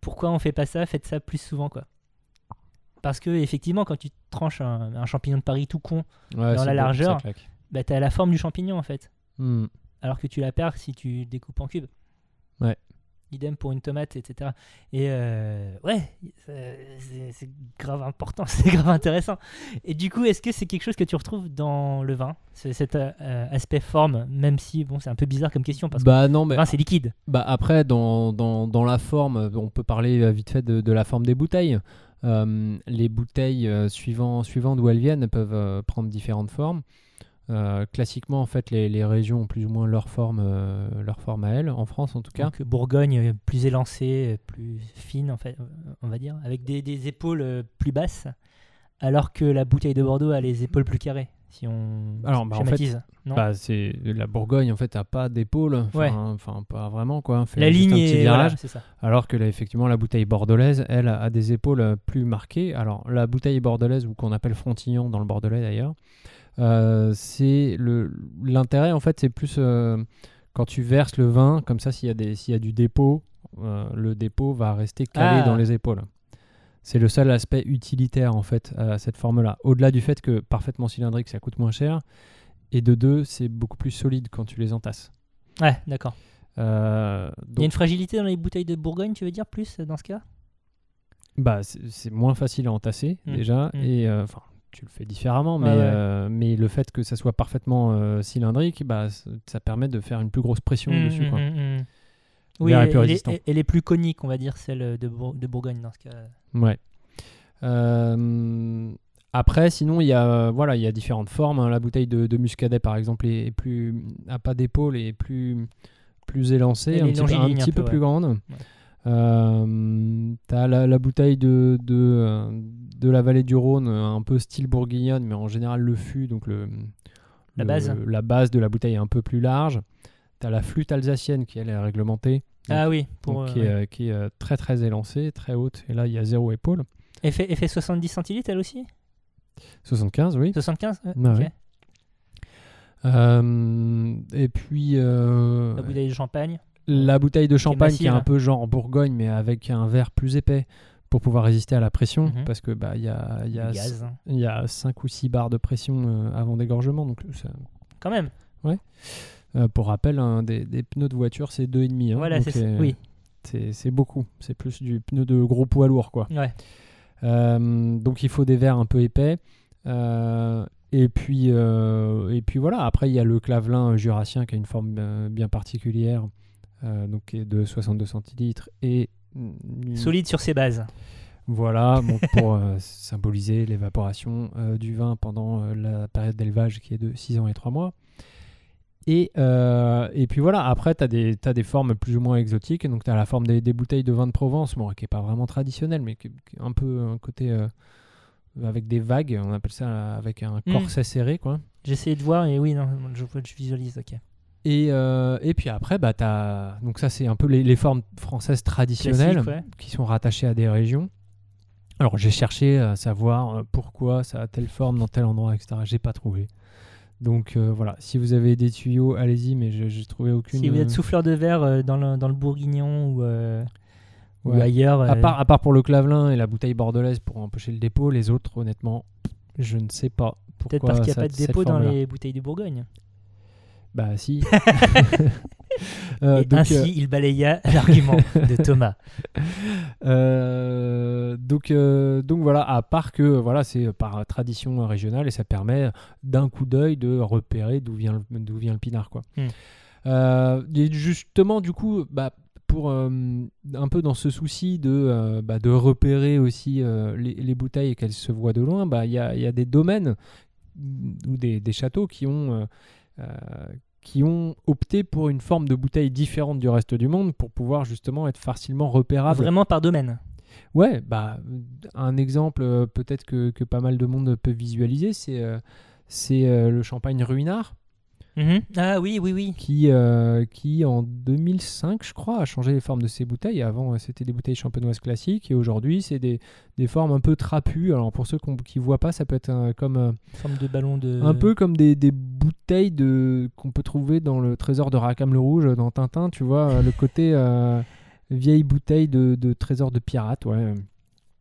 Pourquoi on fait pas ça? Faites ça plus souvent, quoi. Parce que, effectivement, quand tu tranches un, un champignon de Paris tout con, Ouais, Dans la beau, largeur. bah, t'as la forme du champignon, en fait. Hmm. alors que tu la perds si tu découpes en cubes. Idem pour une tomate, etc. Et euh, ouais, c'est- grave important, c'est grave intéressant. Et du coup, est-ce que c'est quelque chose que tu retrouves dans le vin, ce- cet euh, aspect forme, même si bon, c'est un peu bizarre comme question parce Bah non, que mais le vin c'est liquide. Bah après, dans, dans, dans la forme, on peut parler euh, vite fait de, de la forme des bouteilles. Euh, les bouteilles, suivant, suivant d'où elles viennent, peuvent prendre différentes formes. Euh, classiquement, en fait, les, les régions ont plus ou moins leur forme, euh, leur forme à elles, en France en tout cas. Donc Bourgogne euh, plus élancée, plus fine en fait, on va dire, avec des, des épaules plus basses, alors que la bouteille de Bordeaux a les épaules plus carrées. Si on Alors, bah, en schématise. non Bah, c'est la Bourgogne en fait a pas d'épaule, enfin, Ouais. enfin pas vraiment quoi. Fait la ligne un petit est virage. voilà, c'est ça. Alors que là, effectivement, la bouteille bordelaise, elle, a a des épaules plus marquées. Alors, la bouteille bordelaise, ou qu'on appelle Frontignan dans le Bordelais d'ailleurs, c'est le l'intérêt, en fait, c'est plus euh, quand tu verses le vin, comme ça, s'il y, a des- s'il y a du dépôt, euh, le dépôt va rester calé Ah. dans les épaules. C'est le seul aspect utilitaire, en fait, à cette forme-là. Au-delà du fait que parfaitement cylindrique, ça coûte moins cher. Et de deux, c'est beaucoup plus solide quand tu les entasses. Ouais, d'accord. Euh, Il y a une fragilité dans les bouteilles de Bourgogne, tu veux dire, plus euh, dans ce cas? Bah, c'est c'est moins facile à entasser Mm. déjà, Mm. et euh, enfin tu le fais différemment, mais, Ouais, ouais. euh, mais le fait que ça soit parfaitement euh, cylindrique, bah, ça permet de faire une plus grosse pression Mm, dessus. mm, Quoi. mm, mm. Oui, elle, plus elle est plus conique, on va dire, celle de, Bour- de Bourgogne dans ce cas. Ouais. Euh, après, sinon, il y a, voilà, il y a différentes formes. hein. La bouteille de, de muscadet, par exemple, est, est plus, a pas d'épaule et est plus, plus élancée, un petit, peu, un longiligne un petit peu, peu plus grande. Euh, T'as la, la bouteille de, de, euh, de la vallée du Rhône, euh, un peu style bourguignonne, mais en général le fût, donc le, La le- base. la base de la bouteille est un peu plus large. T'as la flûte alsacienne qui elle est réglementée, Ah oui, pour, donc, euh, qui, est, ouais. qui est très très élancée, très haute. Et là, il y a zéro épaule. Elle, fait, elle fait 70 centilitres elle aussi? 75, oui. 75 ouais, Ah. Euh, et puis La bouteille de champagne. La bouteille de champagne qui est, un peu genre Bourgogne, mais avec un verre plus épais pour pouvoir résister à la pression, Mhm. parce que bah il y a, il y, a, hein. y a 5 ou 6 barres de pression euh, avant dégorgement. Donc ça- Quand même. euh, pour rappel, des, des pneus de voiture c'est 2,5. Hein, voilà, donc, c'est euh, Oui. c'est beaucoup. C'est plus du pneu de gros poids lourd quoi. Ouais. Euh, donc il faut des verres un peu épais. Et puis, euh, et puis voilà, après il y a le clavelin jurassien qui a une forme bien particulière, donc qui est de 62 centilitres et Solide sur ses bases. Voilà, bon, pour euh, symboliser l'évaporation euh, du vin pendant euh, la période d'élevage qui est de 6 ans et 3 mois. Et, euh, et puis voilà, après, tu as, des des formes plus ou moins exotiques. Donc, tu as la forme des, des bouteilles de vin de Provence, bon, qui n'est pas vraiment traditionnelle, mais qui, qui est un peu un côté euh, avec des vagues. On appelle ça euh, avec un Mm. corset serré. quoi. J'ai essayé de voir et oui, non, je, je visualise, ok. Et, euh, et puis après, bah, t'as- donc ça, c'est un peu les, les formes françaises traditionnelles ouais. qui sont rattachées à des régions. Alors, j'ai cherché à savoir euh, pourquoi ça a telle forme dans tel endroit, etc. J'ai pas trouvé. Donc euh, voilà, si vous avez des tuyaux, allez-y, mais je- j'ai trouvé aucune. Si vous êtes souffleur de verre euh, dans, le, dans le Bourguignon ou, ailleurs, à, part, à part pour le clavelin et la bouteille bordelaise pour empocher le dépôt, les autres, honnêtement, je ne sais pas. peut-être parce qu'il n'y a pas de dépôt dans les bouteilles de Bourgogne. Bah si. Euh, et donc, ainsi, euh, il balaya l'argument de Thomas. Euh, donc, donc voilà, à part que voilà, c'est par tradition régionale et ça permet d'un coup d'œil de repérer d'où vient le, d'où vient le pinard. Quoi. Hmm. Et justement, du coup, bah, pour euh, un peu dans ce souci de, euh, bah, de repérer aussi euh, les, les bouteilles et qu'elles se voient de loin, bah, il y, a, y a des domaines ou des, des châteaux qui ont, qui ont opté pour une forme de bouteille différente du reste du monde pour pouvoir justement être facilement repérable. Vraiment par domaine. Ouais, bah, un exemple euh, peut-être que, que pas mal de monde peut visualiser, c'est euh, c'est euh, le champagne ruinard Mhm. Ah oui, oui, oui. qui, euh, qui en 2005, je crois, a changé les formes de ses bouteilles. Avant, euh, c'était des bouteilles champenoises classiques et aujourd'hui, c'est des, des formes un peu trapues. Alors pour ceux qu'on- qui ne voient pas, ça peut être un- comme, euh, Forme de ballon de. un peu comme des, des bouteilles de, qu'on peut trouver dans le trésor de Rackham le Rouge dans Tintin, tu vois, le côté euh, vieille bouteille de, de trésor de pirate, ouais.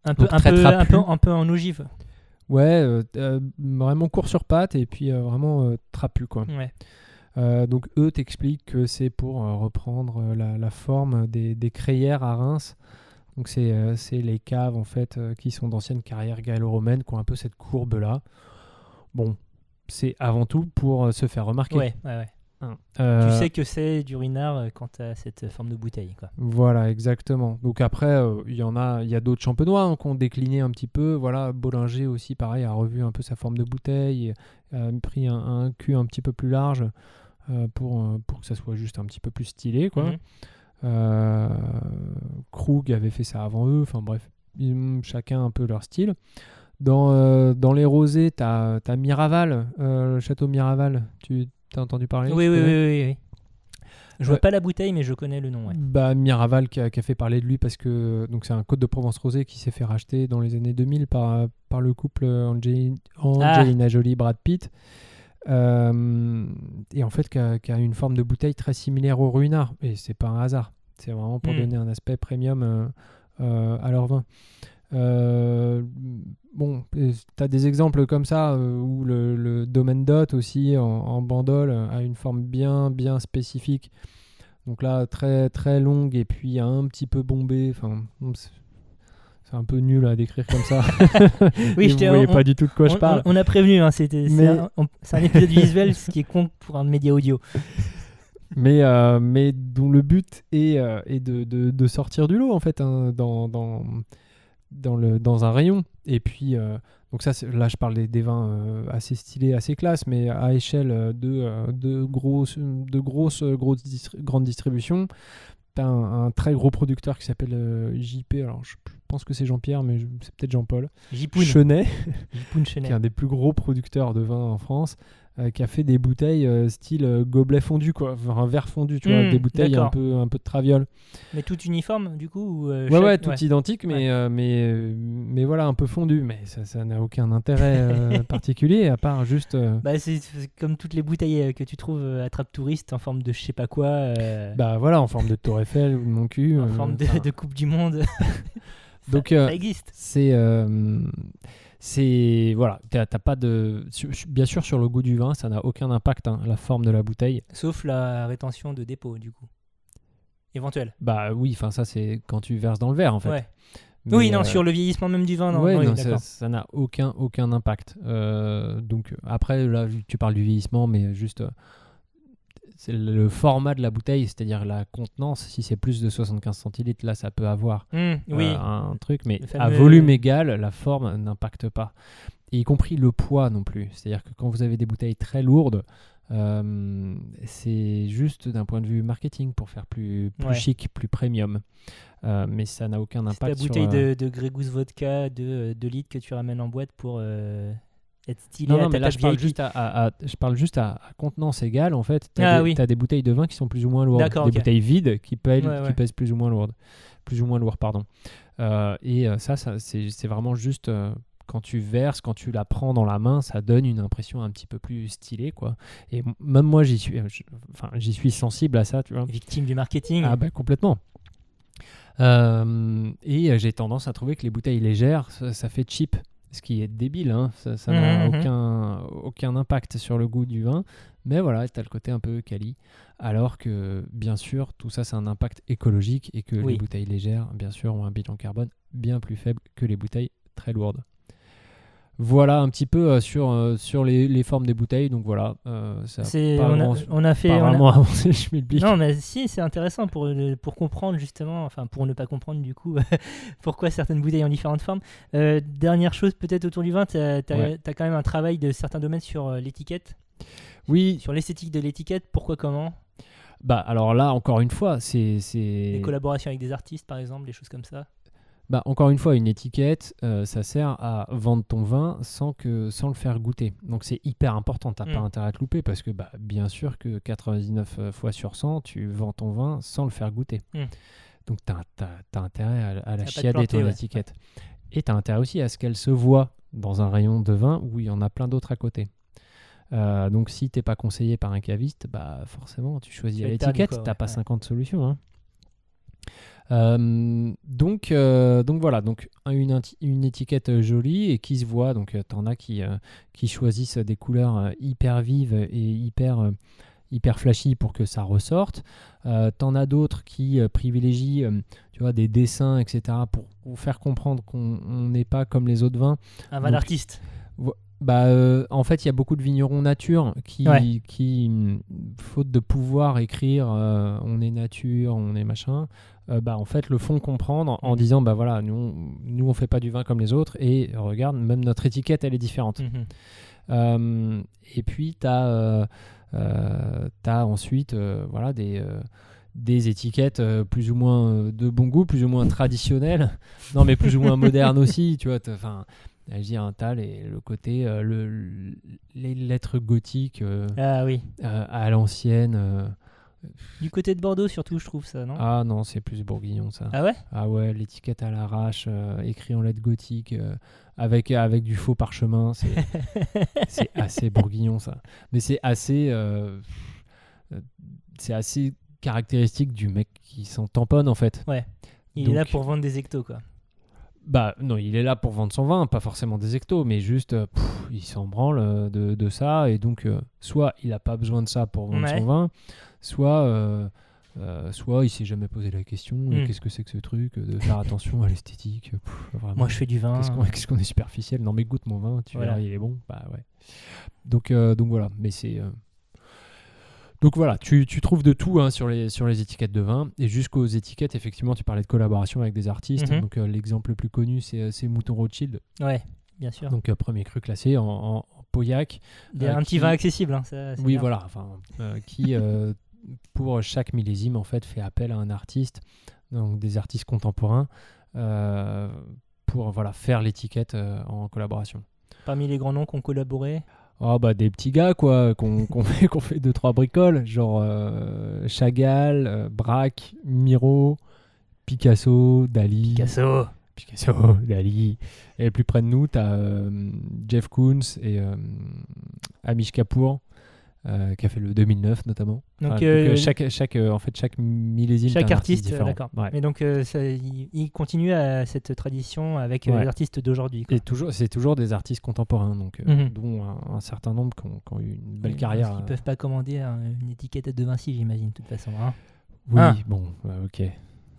Un peu, donc un peu, un peu en ogive. Ouais, euh, euh, vraiment court sur pattes et puis euh, vraiment trapu quoi. Ouais. Euh, donc eux t'expliquent que c'est pour euh, reprendre euh, la, la forme des, des crayères à Reims. Donc c'est les caves en fait qui sont d'anciennes carrières gallo-romaines qui ont un peu cette courbe là. Bon, c'est avant tout pour se faire remarquer. Ouais, ouais, ouais. Hein. Tu Euh, sais que c'est du ruinard euh, quand tu as cette forme de bouteille. Quoi. Voilà, exactement. Donc après, euh, il y en a, il y a d'autres champenois hein, qui ont décliné un petit peu. Voilà, Bollinger aussi, pareil, a revu un peu sa forme de bouteille, a pris un, un cul un petit peu plus large euh, pour, euh, pour que ça soit juste un petit peu plus stylé, quoi. Mhm. Euh, Krug avait fait ça avant eux. Enfin bref, chacun un peu leur style. Dans, euh, dans les rosés, tu as, Miraval, euh, le château Miraval. Tu as entendu parler Oui, oui, oui, oui, oui. Je vois pas la bouteille, mais je connais le nom. Ouais. Bah, Miraval qui a, qui a fait parler de lui parce que donc c'est un Côte de Provence rosé qui s'est fait racheter dans les années 2000 par, par le couple Angeli- Angelina Jolie Brad Pitt Euh, et en fait qui a, une forme de bouteille très similaire au Ruinard et c'est pas un hasard c'est vraiment pour Mm. donner un aspect premium euh, euh, à leur vin Euh, bon tu as des exemples comme ça euh, où le, le domaine dot aussi en, en bandole a une forme bien bien spécifique donc là, très très longue et puis un petit peu bombée. Enfin, c'est- un peu nul à décrire comme ça. Oui, je vous voyez on- pas du tout de quoi on, je parle. on- on a prévenu, hein, c'était, c'est, Mais- un, c'est un épisode visuel, ce qui est con pour un média audio. mais, euh, mais dont le but est, est de, de- de sortir du lot en fait hein, dans, dans, dans, le, dans un rayon. Et puis, euh, donc ça, là je parle des, vins euh, assez stylés, assez classe, mais à échelle euh, de, de de grandes distributions. T'as un, un très gros producteur qui s'appelle JP, alors je pense que c'est Jean-Pierre, mais je- c'est peut-être Jean-Paul. Jipoun, Chenet, Jipoun qui est un des plus gros producteurs de vin en France, euh, qui a fait des bouteilles euh, style euh, gobelet fondu, quoi, un verre fondu, tu vois, Hmm, des bouteilles un peu, un peu de traviole. Mais tout uniforme, du coup ou, Ouais, chaque- ouais, tout identique, mais, Ouais. euh, mais, euh, mais voilà, un peu fondu. Mais ça ça n'a aucun intérêt particulier, à part juste. Bah, c'est, c'est comme toutes les bouteilles que tu trouves à Trappe Touriste en forme de je sais pas quoi, bah voilà, en forme de Tour Eiffel ou de mon cul. en forme de Coupe du Monde. Donc, ça, euh, ça existe. c'est euh, c'est voilà t'as pas de bien sûr sur le goût du vin ça n'a aucun impact hein, la forme de la bouteille Sauf la rétention de dépôt, du coup. Éventuelle. bah oui enfin ça c'est quand tu verses dans le verre en fait Ouais. Mais, oui, non, euh, sur le vieillissement même du vin, non. ouais, oui, non, ça- n'a aucun aucun impact Euh, donc après là tu parles du vieillissement mais juste euh, c'est le format de la bouteille c'est-à-dire la contenance si c'est plus de 75 centilitres là ça peut avoir oui. euh, un truc, mais à volume égal, la forme n'impacte pas. Et y compris le poids non plus. C'est-à-dire que quand vous avez des bouteilles très lourdes, euh, c'est juste d'un point de vue marketing pour faire plus, plus Ouais. chic, plus premium. Euh, mais ça n'a aucun C'est ta impact sur... bouteille euh, de, de Grey Goose Vodka de 2 litres que tu ramènes en boîte pour euh, être stylé Non, à non, ta mais là, table je parle, juste à, à- à- je parle juste à, à contenance égale, en fait. Tu Ah as, oui. des bouteilles de vin qui sont plus ou moins lourdes. Des bouteilles vides qui, pèsent, Ouais, qui ouais. pèsent plus ou moins lourdes. Plus ou moins lourd, pardon. Euh, et euh, ça, ça c'est vraiment juste... euh, quand tu verses, quand tu la prends dans la main, ça donne une impression un petit peu plus stylée, quoi. Et même moi, j'y suis, enfin, j'y suis sensible à ça, tu vois. Victime du marketing. Ah bah complètement. Euh, et j'ai tendance à trouver que les bouteilles légères, ça, ça fait cheap, ce qui est débile, hein. ça ça n'a Mhm, mhm. aucun, aucun impact sur le goût du vin, mais voilà, tu as le côté un peu quali, alors que bien sûr, tout ça, c'est un impact écologique et que Oui. les bouteilles légères, bien sûr, ont un bilan carbone bien plus faible que les bouteilles très lourdes. Voilà un petit peu euh, sur, euh, sur les, les formes des bouteilles, donc voilà, euh, ça a C'est- pas, on, a, grand- on a fait. pas on a- vraiment avancé le. Non, mais si, c'est intéressant pour, le- pour comprendre justement, enfin pour ne pas comprendre du coup pourquoi certaines bouteilles ont différentes formes. Dernière chose peut-être autour du vin, tu as, Ouais. quand même un travail de certains domaines sur l'étiquette, Oui, sur l'esthétique de l'étiquette, pourquoi, comment, bah alors là, encore une fois, c'est... c'est- les collaborations avec des artistes par exemple, des choses comme ça. Bah, encore une fois, une étiquette, euh, ça sert à vendre ton vin sans, que, sans le faire goûter. Donc c'est hyper important, tu n'as pas Mm. intérêt à te louper parce que bah, bien sûr que 99 fois sur 100, tu vends ton vin sans le faire goûter. Mm. Donc tu as, intérêt à, à la chiader ton ouais. étiquette. Et tu as intérêt aussi à ce qu'elle se voit dans un rayon de vin où il y en a plein d'autres à côté. Euh, donc si t'es pas conseillé par un caviste, bah forcément tu choisis l'étiquette, t'as ouais, pas ouais. 50 solutions. hein. Euh, donc, euh, donc voilà, donc une, une étiquette euh, jolie et qui se voit. Donc t'en as qui, euh, qui choisissent des couleurs hyper vives et hyper, hyper flashy pour que ça ressorte. T'en as d'autres qui privilégient tu vois, des dessins, etc. pour, pour faire comprendre qu'on on n'est pas comme les autres vins. Un vin d'artiste. Bah, euh, en fait, il y a beaucoup de vignerons nature qui, Ouais. qui hum, faute de pouvoir écrire euh, on est nature, on est machin, euh, bah, en fait, le font comprendre en Mhm. disant bah voilà, nous, on- nous on fait pas du vin comme les autres et regarde, même notre étiquette elle est différente. Mhm. Et puis, tu as, ensuite voilà, des, des étiquettes euh, plus ou moins euh, de bon goût, plus ou moins traditionnelles, non mais plus ou moins modernes aussi, tu vois. Enfin, dire, t'as les- le côté, euh, le, les lettres gothiques euh, Ah oui. euh, à l'ancienne. Du côté de Bordeaux surtout, je trouve ça, non? Ah non, c'est plus bourguignon ça. Ah ouais? Ah ouais, l'étiquette à l'arrache, écrit en lettres gothiques, avec, avec du faux parchemin, c'est assez bourguignon ça. Mais c'est assez, c'est assez caractéristique du mec qui s'en tamponne en fait. Il Donc- est là pour vendre des ectos, quoi. Bah non, il est là pour vendre son vin, pas forcément des hectos, mais juste euh, pff, il s'en branle euh, de, de ça et donc euh, soit il a pas besoin de ça pour vendre Ouais. son vin, soit euh, Euh, soit il s'est jamais posé la question euh, Mm. qu'est-ce que c'est que ce truc de faire attention à l'esthétique pff, vraiment. Moi, je fais du vin. Qu'est-ce qu'on qu'est-ce qu'on est superficiel Non, mais goûte mon vin, tu Voilà. verras, il est bon. Bah ouais. Donc, donc voilà, mais c'est. Donc voilà, tu, tu trouves de tout hein, sur, les, sur les étiquettes de vin. Et jusqu'aux étiquettes, effectivement, tu parlais de collaboration avec des artistes. Mhm. Donc euh, l'exemple le plus connu, c'est euh, c'est Mouton Rothschild. Ouais, bien sûr. Donc euh, premier cru classé en, en, en Pauillac. Euh, un petit vin accessible. hein, ça, Oui, bien. voilà. Enfin, qui, pour chaque millésime, en fait, fait appel à un artiste, donc des artistes contemporains, pour voilà, faire l'étiquette en collaboration. Parmi les grands noms qui ont collaboré. Oh bah des petits gars quoi, qu'on fait, qu'on fait deux trois bricoles, genre euh, Chagall, euh, Braque, Miro, Picasso, Dali, Picasso. Picasso, Dali. Et plus près de nous, t'as euh, Jeff Koons et euh, Amish Kapoor, euh, qui a fait le 2009 notamment. Donc, Enfin, euh, euh, chaque, chaque, en fait, chaque millésime, Chaque artiste, différent. d'accord. Ouais. Mais donc, ça, il, il continue à cette tradition avec Ouais. les artistes d'aujourd'hui. Et toujours, c'est toujours des artistes contemporains, donc, Mhm. dont un, un certain nombre qui ont, qui ont eu une belle Oui, carrière. Qu'ils euh, peuvent pas commander un- une étiquette de Vinci, j'imagine, de toute façon. hein. Oui, Ah. bon, ouais, ok.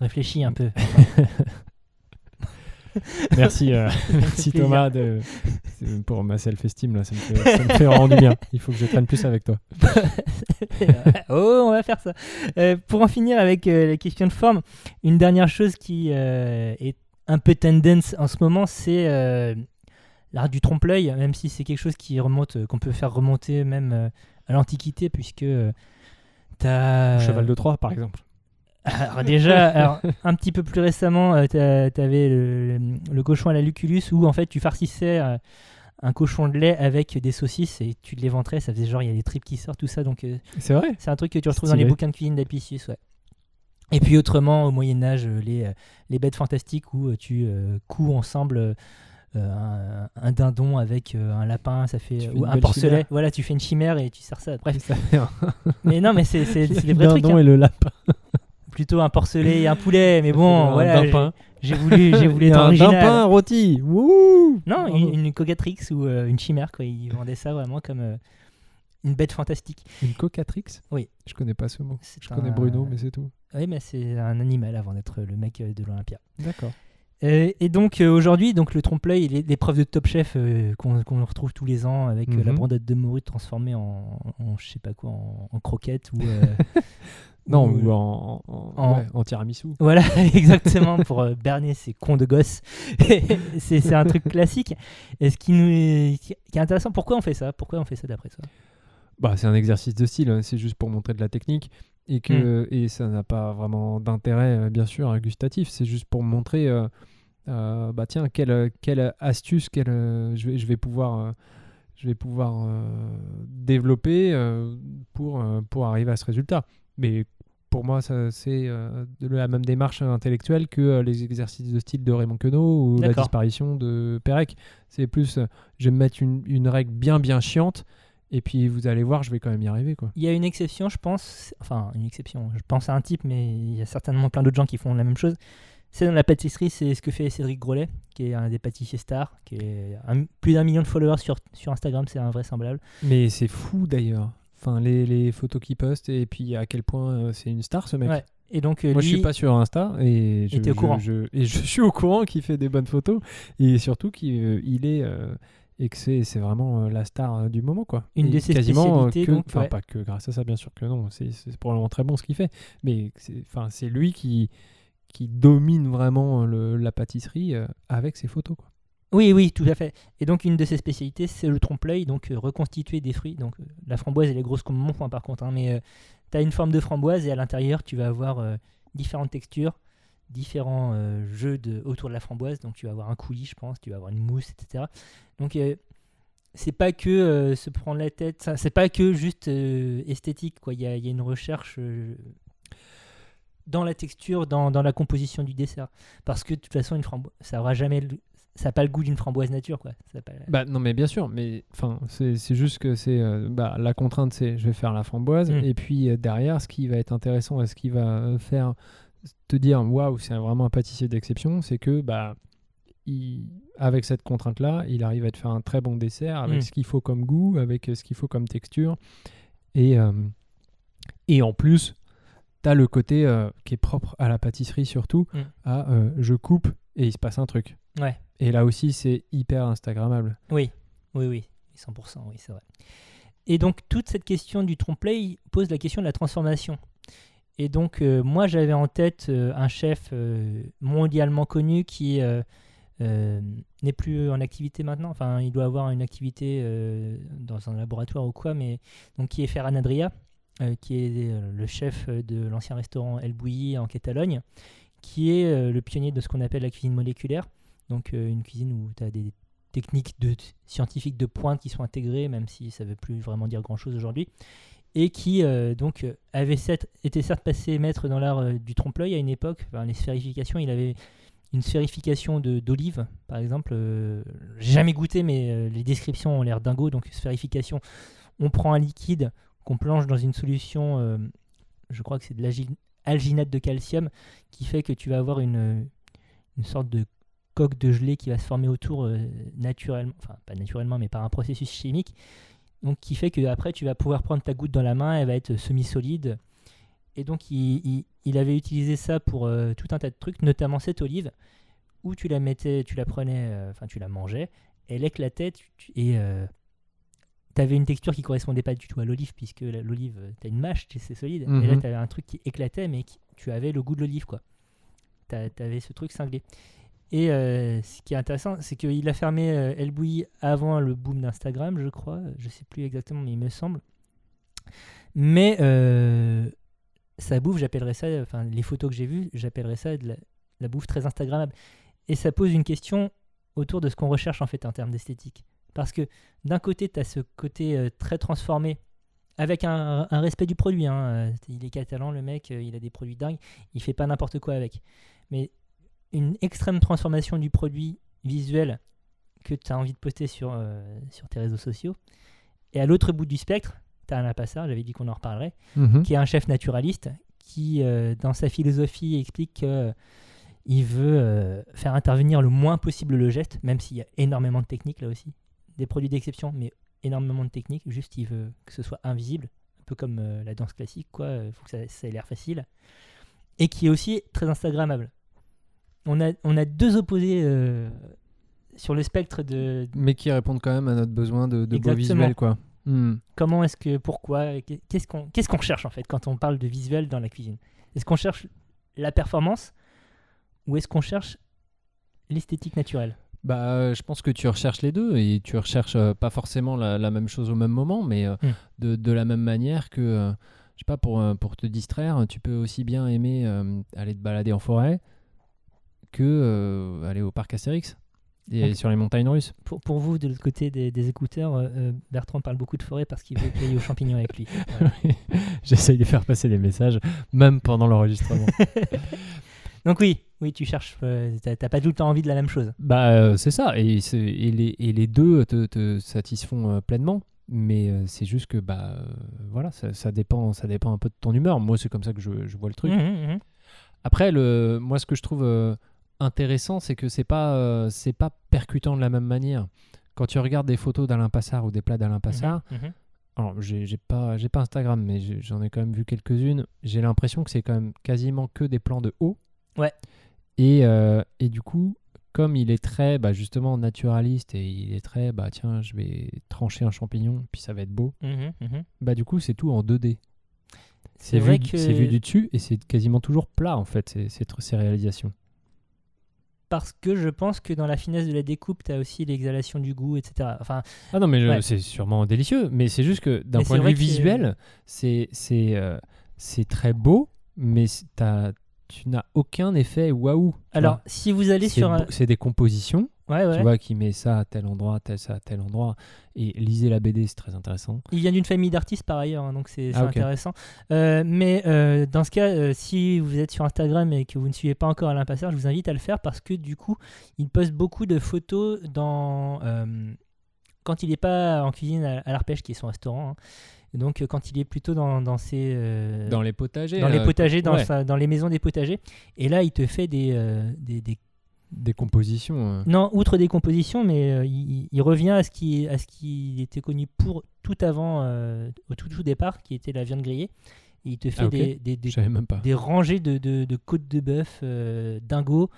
Réfléchis un peu. Merci, euh, merci. Thomas de, pour ma self-esteem là, ça me, fait, ça me fait vraiment du bien. Il faut que je traîne plus avec toi. oh, on va faire ça. Euh, pour en finir avec euh, la question de forme, une dernière chose qui est un peu tendance en ce moment, c'est l'art du trompe-l'œil, même si c'est quelque chose qui remonte, qu'on peut faire remonter même à l'Antiquité, puisque t'as Cheval de Troie, par exemple. Alors déjà, alors, un petit peu plus récemment, euh, t'a- t'avais le, le cochon à la Lucullus où en fait tu farcissais euh, un cochon de lait avec des saucisses et tu l'éventrais, ça faisait genre il y a des tripes qui sortent, tout ça. Donc euh, C'est vrai c'est un truc que tu retrouves dans les Stylé. bouquins de cuisine d'Apicius, ouais. Et puis autrement, au Moyen-Âge, euh, les, euh, les bêtes fantastiques où euh, tu euh, couds ensemble euh, un, un dindon avec euh, un lapin, ça fait fais ou une un belle porcelet. chimère. Voilà, tu fais une chimère et tu sers ça. Bref, Ça fait un- mais non, mais c'est c'est- c'est des vrais trucs. dindon hein. et le lapin. Plutôt un porcelet et un poulet, mais bon, un voilà. j'ai- dimpin. J'ai voulu, j'ai voulu être un original. dimpin rôti. Wouh Non, une, une cocatrix ou euh, une chimère, quoi. Ils vendaient ça vraiment comme euh, une bête fantastique. Une cocatrix? Oui. Je connais pas ce mot. Je connais un- Bruno, mais c'est tout. Oui, mais c'est un animal avant d'être le mec euh, de l'Olympia. D'accord. Euh, et donc euh, aujourd'hui, donc le trompe-l'œil, l'épreuve de Top Chef euh, qu'on qu'on retrouve tous les ans avec euh, la Mhm. brandade de morue transformée en, en je sais pas quoi, en, en croquette ou euh, Non, ou, ou euh, en, en, en- ouais, en tiramisu. Voilà, exactement, pour euh, berner ces cons de gosses. c'est un truc classique. Et ce qui, nous est, qui est intéressant, pourquoi on fait ça? Pourquoi on fait ça d'après toi? Bah, c'est un exercice de style, hein, c'est juste pour montrer de la technique et que et ça n'a pas vraiment d'intérêt euh, bien sûr gustatif, c'est juste pour montrer euh, euh, bah tiens quelle, quelle astuce quelle euh, je vais je vais pouvoir euh, je vais pouvoir euh, développer euh, pour euh, pour arriver à ce résultat. Mais pour moi, c'est euh, la même démarche intellectuelle que euh, les exercices de style de Raymond Queneau ou la disparition de Pérec. C'est plus, euh, je vais me mettre une, une règle bien bien chiante, et puis vous allez voir, je vais quand même y arriver. quoi. Il y a une exception, je pense. Enfin, une exception. Je pense à un type, mais il y a certainement plein d'autres gens qui font la même chose. C'est dans la pâtisserie, c'est ce que fait Cédric Grolet, qui est un des pâtissiers stars, qui est un- plus d'un million de followers sur, sur Instagram, c'est invraisemblable. Mais c'est fou d'ailleurs. Enfin, les, les photos qu'il poste, et puis à quel point euh, c'est une star ce mec. Ouais. Et donc, euh, Moi, lui, je suis pas sur Insta et je, au je- courant. je- et je suis au courant qu'il fait des bonnes photos et surtout qu'il il est euh, et que c'est c'est vraiment euh, la star euh, du moment quoi. Une Et de ses quasiment euh, spécialités, enfin ouais. pas que grâce à ça bien sûr que non, c'est c'est probablement très bon ce qu'il fait, mais c'est enfin c'est lui qui qui domine vraiment le- la pâtisserie euh, avec ses photos quoi. Oui, oui, tout à fait. Et donc, une de ses spécialités, c'est le trompe-l'œil, donc euh, reconstituer des fruits. Donc, euh, la framboise, elle est grosse comme mon poing, par contre. hein, mais tu as une forme de framboise et à l'intérieur, tu vas avoir euh, différentes textures, différents euh, jeux de, autour de la framboise. Donc, tu vas avoir un coulis, je pense, tu vas avoir une mousse, etc. Donc, euh, c'est pas que euh, se prendre la tête, c'est pas que juste euh, esthétique. quoi. Il y a, une recherche. euh, dans la texture, dans, dans la composition du dessert. Parce que de toute façon, une framboise, ça aura jamais le- ça n'a pas le goût d'une framboise nature quoi. Ça a pas- Bah non mais bien sûr, mais enfin c'est juste que c'est euh, bah, la contrainte c'est je vais faire la framboise Mm. et puis euh, derrière ce qui va être intéressant et ce qui va euh, faire te dire waouh c'est vraiment un pâtissier d'exception, c'est que bah il- avec cette contrainte là il arrive à te faire un très bon dessert avec Mm. ce qu'il faut comme goût, avec ce qu'il faut comme texture et euh, et en plus t'as le côté qui est propre à la pâtisserie surtout, Mm. à je coupe et il se passe un truc. Ouais. Et là aussi, c'est hyper Instagrammable. Oui, oui, oui, 100%, oui, c'est vrai. Et donc, toute cette question du trompe-l'œil pose la question de la transformation. Et donc, euh, moi, j'avais en tête euh, un chef euh, mondialement connu qui n'est plus en activité maintenant. Enfin, il doit avoir une activité dans un laboratoire ou quoi, mais donc qui est Ferran Adria, qui est le chef de l'ancien restaurant El Bouilly en Catalogne, qui est le pionnier de ce qu'on appelle la cuisine moléculaire. Donc, euh, une cuisine où tu as des techniques de, scientifiques de pointe qui sont intégrées, même si ça ne veut plus vraiment dire grand-chose aujourd'hui, et qui euh, donc euh, avait été certes passé maître dans l'art du trompe-l'œil à une époque. Les sphérifications, il avait une sphérification d'olive, par exemple. euh, J'ai jamais goûté, mais les descriptions ont l'air dingo. Donc sphérification, on prend un liquide qu'on plonge dans une solution, je crois que c'est de l'alginate de calcium, qui fait que tu vas avoir une, une sorte de coque de gelée qui va se former autour euh, naturellement, enfin pas naturellement, mais par un processus chimique, donc qui fait que après tu vas pouvoir prendre ta goutte dans la main, elle va être semi-solide. Et donc il, il- il avait utilisé ça pour euh, tout un tas de trucs, notamment cette olive, où tu la mettais, tu la prenais, euh, enfin tu la mangeais, elle éclatait tu- tu- et tu avais une texture qui correspondait pas du tout à l'olive, puisque l'olive, tu as une mâche, tu sais, c'est solide, et là Mhm. tu avais un truc qui éclatait, mais qui- tu avais le goût de l'olive, quoi. Tu avais ce truc cinglé. Et euh, ce qui est intéressant, c'est qu'il a fermé euh, avant le boom d'Instagram, je crois. Je sais plus exactement, mais il me semble. Mais euh, sa bouffe, j'appellerais ça, enfin les photos que j'ai vues, j'appellerais ça la, bouffe très Instagrammable. Et ça pose une question autour de ce qu'on recherche en fait en termes d'esthétique. Parce que d'un côté, tu as ce côté euh, très transformé, avec un, respect du produit. hein. Euh, Il est catalan, le mec, il a des produits dingues, il fait pas n'importe quoi avec. Mais une extrême transformation du produit visuel que tu as envie de poster sur, euh, sur tes réseaux sociaux. Et à l'autre bout du spectre, tu as Alain Passard, j'avais dit qu'on en reparlerait, Mhm. qui est un chef naturaliste qui, euh, dans sa philosophie, explique qu'il veut euh, faire intervenir le moins possible le geste, même s'il y a énormément de techniques là aussi. Des produits d'exception, mais énormément de techniques. Juste, il veut que ce soit invisible, un peu comme la danse classique, quoi. Il faut que ça, ça ait l'air facile. Et qui est aussi très Instagrammable. On a, on a deux opposés euh, sur le spectre de Mais qui répondent quand même à notre besoin de, de beau visuel, quoi. Hmm. comment est-ce que, pourquoi, qu'est-ce qu'on qu'est-ce qu'on cherche en fait quand on parle de visuel dans la cuisine? Est-ce qu'on cherche la performance ou est-ce qu'on cherche l'esthétique naturelle? Bah, euh, je pense que tu recherches les deux et tu recherches euh, pas forcément la, la même chose au même moment, mais euh, Mm. de, de la même manière que, euh, je sais pas, pour, pour te distraire, tu peux aussi bien aimer aller te balader en forêt que euh, aller au parc Astérix et Donc- sur les montagnes russes. pour, pour vous, de l'autre côté des, des écouteurs, euh, euh, Bertrand parle beaucoup de forêt parce qu'il veut j'aille aux champignons avec lui. J'essaye de faire passer des messages, même pendant l'enregistrement. Donc oui, oui, tu cherches, euh, t'as pas tout le temps envie de la même chose. bah, euh, c'est ça, et, les, et les deux te, te satisfont pleinement. Mais c'est juste que bah voilà ça, ça dépend ça dépend un peu de ton humeur moi c'est comme ça que je, je vois le truc Mhm, mhm. Après, le, moi, ce que je trouve intéressant, c'est que c'est pas, euh, c'est pas percutant de la même manière. Quand tu regardes des photos d'Alain Passard ou des plats d'Alain Passard, Mhm, mhm. alors j'ai pas, j'ai pas Instagram, mais j'en ai quand même vu quelques-unes. J'ai l'impression que c'est quand même quasiment que des plans de haut. Ouais. Et, euh, et du coup, comme il est très, bah, justement, naturaliste et il est très, bah tiens, je vais trancher un champignon, puis ça va être beau. Mhm. Bah du coup, c'est tout en 2D. C'est vrai vu, que- c'est vu du dessus et c'est quasiment toujours plat en fait, ces, ces, ces réalisations. Parce que je pense que dans la finesse de la découpe, tu as aussi l'exhalation du goût, etc. Enfin, Ah non, mais Ouais. c'est sûrement délicieux, mais c'est juste que d'un point de vue visuel, c'est euh, c'est très beau, mais tu n'as aucun effet waouh. alors, vois. si vous allez sur un... c'est des compositions, Ouais, ouais. tu vois, qui met ça à tel endroit, tel ça à tel endroit, et lisez la BD, c'est très intéressant. Il vient d'une famille d'artistes par ailleurs, hein, donc c'est Ah, intéressant. Euh, mais euh, dans ce cas, euh, si vous êtes sur Instagram et que vous ne suivez pas encore Alain Passard, je vous invite à le faire parce que du coup, il poste beaucoup de photos dans quand il n'est pas en cuisine à, à l'arpège, qui est son restaurant. hein. Donc quand il est plutôt dans, dans ses euh, Dans les potagers. dans les potagers, dans, ouais, sa- dans les maisons des potagers. Et là, il te fait des, euh, des, des des compositions. euh. non, outre des compositions, mais euh, il, il revient à ce qui à ce qui était connu pour tout avant, euh, au tout, tout départ, qui était la viande grillée. Il te fait Ah, des, des, rangées de, de, de côtes de bœuf euh, dingo.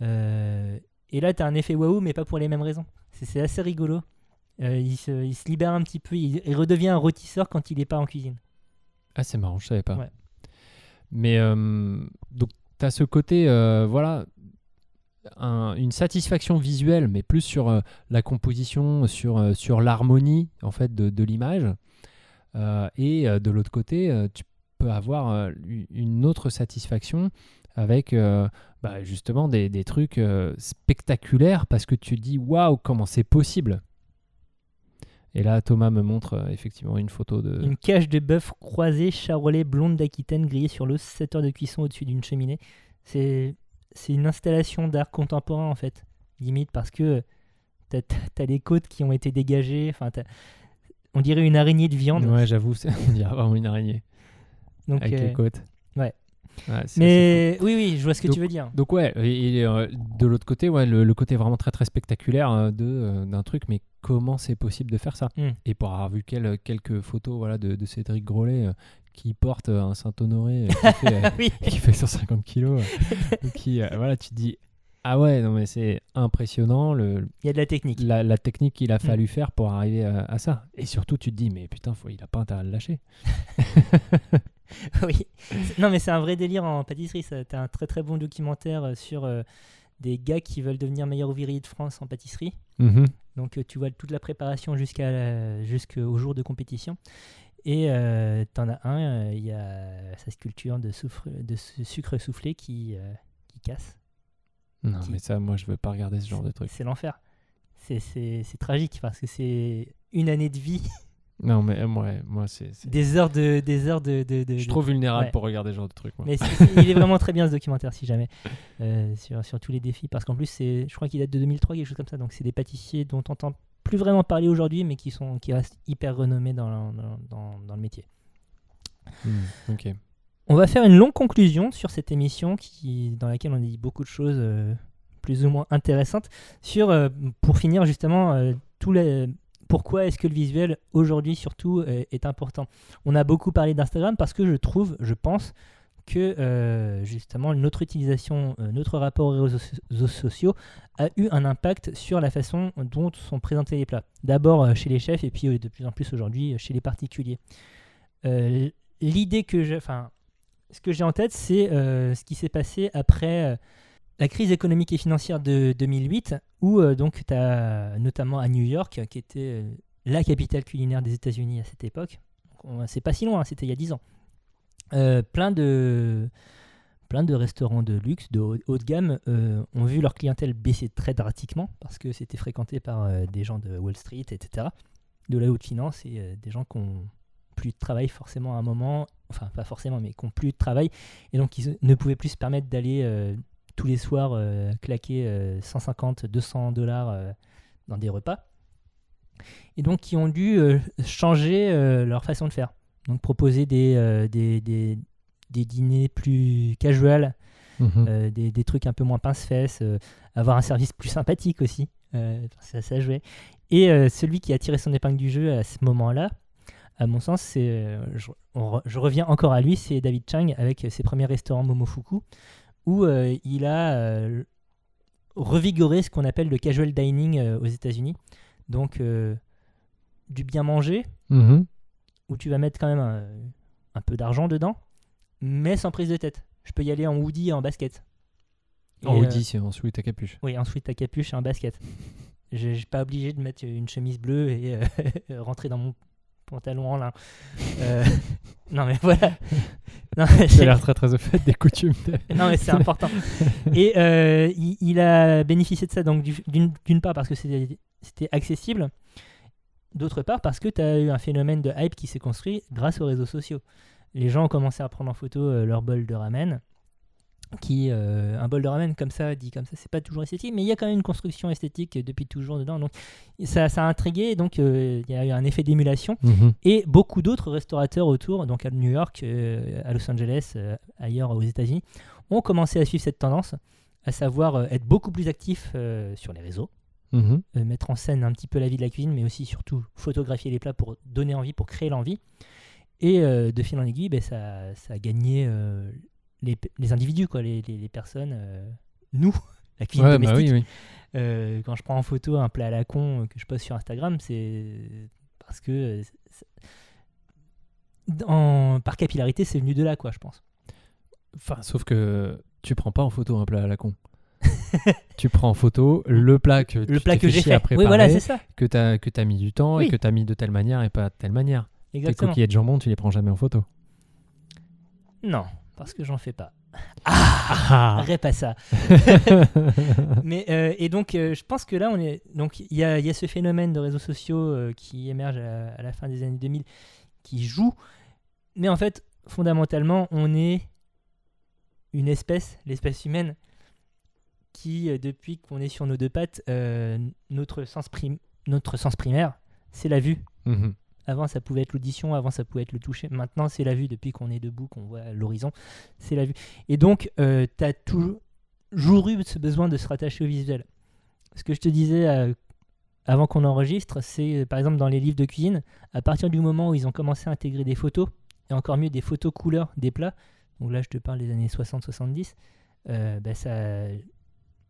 Et là, tu as un effet waouh, mais pas pour les mêmes raisons. C'est assez rigolo. Il, se, il se libère un petit peu. Il, il redevient un rôtisseur quand il n'est pas en cuisine. Ah, c'est marrant, je savais pas. Ouais. Mais donc, tu as ce côté, voilà, un- une satisfaction visuelle, mais plus sur euh, la composition, sur, euh, sur l'harmonie en fait de, l'image. Euh, et de l'autre côté, tu peux avoir une autre satisfaction avec bah, justement des, des trucs spectaculaires parce que tu dis waouh, comment c'est possible. Et là, Thomas me montre effectivement une photo de. Une cage de bœuf croisée, charolais, blonde d'Aquitaine, grillée sur l'os, 7 heures de cuisson au-dessus d'une cheminée. C'est c'est une installation d'art contemporain en fait, limite parce que t'as as des côtes qui ont été dégagées. Enfin, on dirait une araignée de viande. Ouais, j'avoue, on dirait vraiment une araignée Donc, avec euh, les côtes. ouais. Mais oui, oui, je vois ce que Donc- tu veux dire. Donc ouais, et, et, euh, de l'autre côté, ouais, le, le côté vraiment très très spectaculaire euh, de euh, d'un truc, mais comment c'est possible de faire ça? Mm. Et pour avoir vu quel- quelques photos voilà de, de Cédric Grolet euh, qui porte euh, un Saint-Honoré euh, qui, fait, euh, oui. qui fait 150 kilos, euh, qui euh, voilà, tu te dis ah ouais, non mais c'est impressionnant le, Il y a de la technique. la, la technique qu'il a Mm. fallu faire pour arriver à, à ça. Et surtout, tu te dis mais putain, faut, il a pas intérêt à le lâcher. oui. Non, mais c'est un vrai délire en pâtisserie. ça. T'as un très très bon documentaire euh, sur euh, des gars qui veulent devenir meilleurs ouvriers de France en pâtisserie. Mhm. Donc euh, tu vois toute la préparation jusqu'à jusqu'au jour de compétition. Et euh, t'en as un, euh, il y a sa sculpture de, soufre- de su- sucre soufflé qui, euh, qui casse. Non Qui- mais ça, moi je veux pas regarder ce genre de truc. C'est l'enfer. C'est- tragique parce que c'est une année de vie, Non mais euh, moi, moi c'est des heures de... Des heures de, de- de- Je suis trop vulnérable ouais. pour regarder ce genre de truc. moi. Mais il est vraiment très bien ce documentaire si jamais sur, sur tous les défis parce qu'en plus je crois qu'il date de 2003 quelque chose comme ça donc c'est des pâtissiers dont on entend plus vraiment parler aujourd'hui mais qui sont qui restent hyper renommés dans, dans, dans- dans le métier. Ok. On va faire une longue conclusion sur cette émission qui dans laquelle on a dit beaucoup de choses euh, plus ou moins intéressantes sur euh, pour finir justement euh, tous les pourquoi est-ce que le visuel aujourd'hui surtout est important? On a beaucoup parlé d'Instagram parce que je trouve, je pense que euh, justement notre utilisation, euh, notre rapport aux réseaux, so- réseaux sociaux a eu un impact sur la façon dont sont présentés les plats. D'abord euh, chez les chefs et puis de plus en plus aujourd'hui chez les particuliers. L'idée que j'ai, enfin, ce que j'ai en tête, c'est ce qui s'est passé après la crise économique et financière de 2008, où donc tu as notamment à New York, qui était la capitale culinaire des États-Unis à cette époque. C'est pas si loin, hein, c'était il y a 10 ans. Euh, plein de plein de restaurants de luxe, de haut, de gamme, euh, ont vu leur clientèle baisser très drastiquement parce que c'était fréquenté par euh, des gens de Wall Street, etc., de la haute finance et des gens qui ont plus de travail forcément à un moment, enfin pas forcément, mais qui ont plus de travail et donc ils ne pouvaient plus se permettre d'aller tous les soirs claquer euh, 150, 200 dollars dans des repas. Et donc qui ont dû changer leur façon de faire. Donc proposer des, euh, des, des, des dîners plus casual, Mhm. euh, des, des trucs un peu moins pince-fesses, euh, avoir un service plus sympathique aussi. Ça, ça jouait. Et celui qui a tiré son épingle du jeu à ce moment-là, à mon sens, c'est, je, reviens encore à lui, c'est David Chang avec ses premiers restaurants Momofuku, où euh, il a euh, revigoré ce qu'on appelle le casual dining euh, aux États-Unis. Donc, du bien manger, Mhm. Où tu vas mettre quand même un, un peu d'argent dedans, mais sans prise de tête. Je peux y aller en hoodie et en basket. En Et, euh, Audi, c'est en sweat à capuche. oui, ensuite ta capuche et un basket. Je suis pas obligé de mettre une chemise bleue et euh, rentrer dans mon pantalon en lin. Euh, non mais voilà. Non, c'est- as l'air très très au fait des coutumes. non, mais c'est important. Et il, il a bénéficié de ça donc du- d'une part parce que c'était accessible, d'autre part parce que tu as eu un phénomène de hype qui s'est construit grâce aux réseaux sociaux. Les gens ont commencé à prendre en photo euh, leur bol de ramen. Qui, euh, un bol de ramen comme ça, dit comme ça, c'est pas toujours esthétique, mais il y a quand même une construction esthétique depuis toujours dedans. Donc ça, ça a intrigué, donc euh, il y a eu un effet d'émulation Mhm. et beaucoup d'autres restaurateurs autour, donc à New York, euh, à Los Angeles, ailleurs aux États-Unis, ont commencé à suivre cette tendance, à savoir être beaucoup plus actifs sur les réseaux, Mhm. euh, mettre en scène un petit peu la vie de la cuisine, mais aussi surtout photographier les plats pour donner envie, pour créer l'envie. Et euh, de fil en aiguille, ben, ça, ça a gagné euh, les, les individus, quoi, les, les- les personnes, nous, la cuisine Ouais, bah domestique. oui, oui. Quand je prends en photo un plat à la con que je poste sur Instagram, c'est parce que en- par capillarité, c'est venu de là, quoi, je pense. Enfin, sauf que tu prends pas en photo un plat à la con. Tu prends en photo le plat que Le tu plat t'es que j'ai fait. préparer, Oui, voilà, c'est ça. que tu as, que as mis du temps Oui. et que tu as mis de telle manière et pas de telle manière. Tes Exactement. coquillettes de jambon, tu les prends jamais en photo. Non, parce que j'en fais pas. Ah Arrête pas ça. Mais euh, et donc, euh, je pense que là, on est donc il y y a ce phénomène de réseaux sociaux euh, qui émerge à la, à la fin des années 2000, qui joue. Mais en fait, fondamentalement, on est une espèce, l'espèce humaine, qui euh, depuis qu'on est sur nos deux pattes, euh, notre sens notre sens primaire, c'est la vue. Mhm. Avant, ça pouvait être l'audition, avant, ça pouvait être le toucher. Maintenant, c'est la vue. Depuis qu'on est debout, qu'on voit l'horizon, c'est la vue. Et donc, tu as toujours eu ce besoin de se rattacher au visuel. Ce que je te disais euh, avant qu'on enregistre, c'est euh, par exemple dans les livres de cuisine, à partir du moment où ils ont commencé à intégrer des photos, et encore mieux des photos couleurs des plats, donc là je te parle des années 60-70, euh, bah, ça,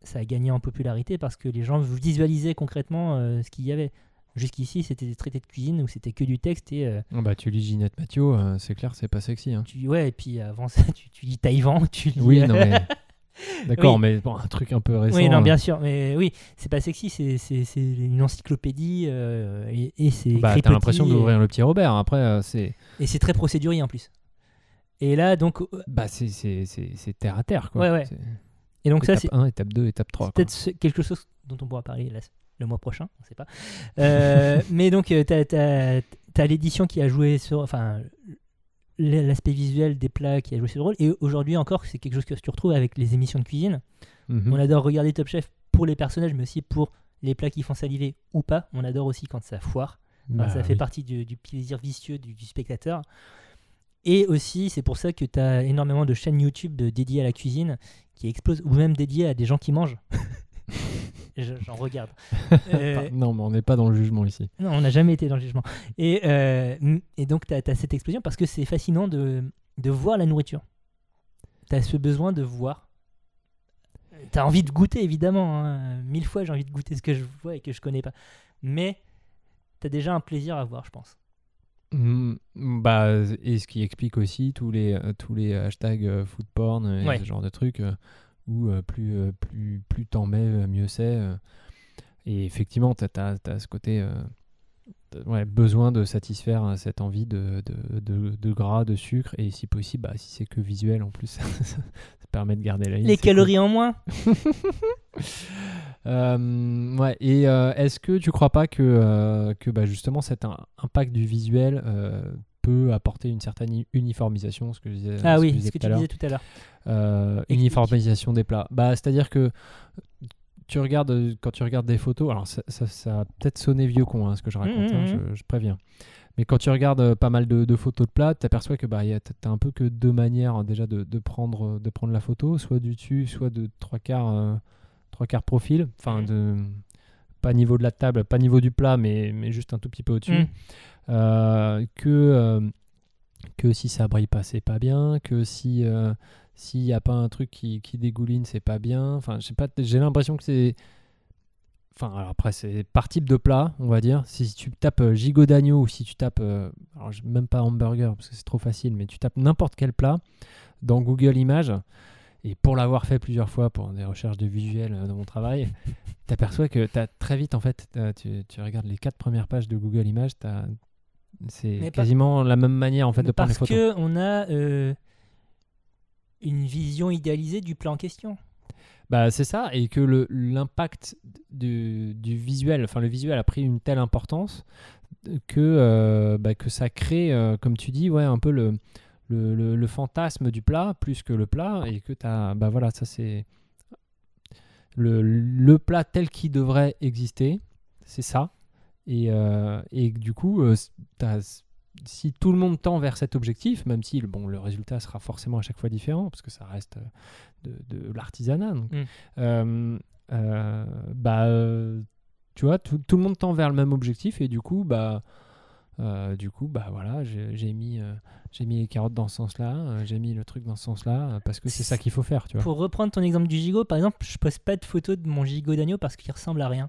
ça a gagné en popularité parce que les gens visualisaient concrètement euh, ce qu'il y avait. Jusqu'ici, c'était des traités de cuisine où c'était que du texte et euh, Ah bah, tu lis Ginette Mathieu, euh, c'est clair, c'est pas sexy. hein. tu ouais et puis avant ça, tu, tu lis Taïwan, tu lis. Oui, euh, non, mais. D'accord, Oui. mais bon, un truc un peu récent. Oui, non, euh, bien sûr, mais oui, c'est pas sexy, c'est c'est- c'est une encyclopédie euh, et, et c'est Bah, t'as l'impression d'ouvrir le petit Robert. Après, euh, c'est et, c'est très procédurier en plus. Et là, donc, euh, bah, c'est- c'est c'est- c'est terre à terre. Quoi. Ouais, ouais. Et donc ça, c'est 1, étape 2, étape 3. c'est peut-être quelque chose dont on pourra parler la- le mois prochain, on sait pas. Euh, mais donc, euh, t'as as, l'édition qui a joué sur, enfin, l'aspect visuel des plats qui a joué sur le rôle. Et aujourd'hui encore, c'est quelque chose que tu retrouves avec les émissions de cuisine. Mhm. On adore regarder Top Chef pour les personnages, mais aussi pour les plats qui font saliver ou pas. On adore aussi quand ça foire. Enfin, Bah ça fait oui. partie du, du plaisir vicieux du, du spectateur. Et aussi, c'est pour ça que tu as énormément de chaînes YouTube de- dédiées à la cuisine qui explosent, ou même dédiées à des gens qui mangent. Je- J'en regarde. Euh, non, mais on n'est pas dans le jugement ici. non, on n'a jamais été dans le jugement. Et, euh, et donc, tu as, cette explosion parce que c'est fascinant de, de voir la nourriture. Tu as ce besoin de voir. Tu as envie de goûter, évidemment. hein. Mille fois, j'ai envie de goûter ce que je vois et que je connais pas. Mais tu as déjà un plaisir à voir, je pense. Mm, bah, et ce qui explique aussi tous les, euh, tous les hashtags euh, food porn et Ouais. ce genre de trucs euh, où plus, plus, plus t'en mets, mieux c'est. et effectivement, tu as, ce côté ouais, besoin de satisfaire euh, cette envie de, de, de- de gras, de sucre, et si possible, bah, si c'est que visuel en plus, ça, permet de garder la ligne. Les cool. calories en moins Euh, ouais, et euh, est-ce que tu crois pas que, euh, que bah, justement cet im- impact du visuel peut apporter une certaine uniformisation, ce que je disais, Ah ce que je oui, disais ce que tout tu à l'heure, disais tout à l'heure. euh, uniformisation des plats. Bah, c'est-à-dire que tu regardes, euh, quand tu regardes des photos, alors ça, ça, ça a peut-être sonné vieux con hein, ce que je raconte, Mhm, hein, mhm. je, je préviens. Mais quand tu regardes euh, pas mal de, de photos de plats, tu aperçois que bah, y a- t'as un peu que deux manières hein, déjà de, de prendre, euh, de prendre la photo, soit du dessus, soit de trois quarts, euh, trois quarts profil, enfin de pas niveau de la table, pas niveau du plat, mais, mais juste un tout petit peu au-dessus. Euh, que, euh, que si ça brille pas, c'est pas bien, que si s'il n'y a pas un truc qui, qui dégouline, c'est pas bien. Enfin, j'ai l'impression que c'est. Enfin, alors après, c'est par type de plat, on va dire. Si tu tapes euh, gigot d'agneau ou si tu tapes. euh, alors, même pas hamburger parce que c'est trop facile, mais tu tapes n'importe quel plat dans Google Images. Et pour l'avoir fait plusieurs fois pour des recherches de visuels euh, dans mon travail, t'aperçois que t'as très vite, en fait, tu, tu regardes les quatre premières pages de Google Images, c'est pas- quasiment la même manière en fait Mais de prendre les parce photos. que on a euh, une vision idéalisée du plat en question. Bah, c'est ça, et que l'impact du, visuel, enfin le visuel a pris une telle importance que, euh, bah, que ça crée, euh, comme tu dis, ouais, un peu le, fantasme du plat plus que le plat, et que tu as, bah voilà, ça c'est le, plat tel qu'il devrait exister, c'est ça. Et, euh, et du coup, euh, t'as- si tout le monde tend vers cet objectif, même si bon, le résultat sera forcément à chaque fois différent, parce que ça reste euh, de, de l'artisanat, donc, Mm. euh, euh, bah, tu vois, tout, tout le monde tend vers le même objectif, et du coup, bah, Euh, du coup, bah voilà, j'ai mis, euh, j'ai mis les carottes dans ce sens-là, euh, j'ai mis le truc dans ce sens-là, parce que c'est ça qu'il faut faire, tu vois. Pour reprendre ton exemple du gigot, par exemple, je poste pas de photo de mon gigot d'agneau parce qu'il ressemble à rien.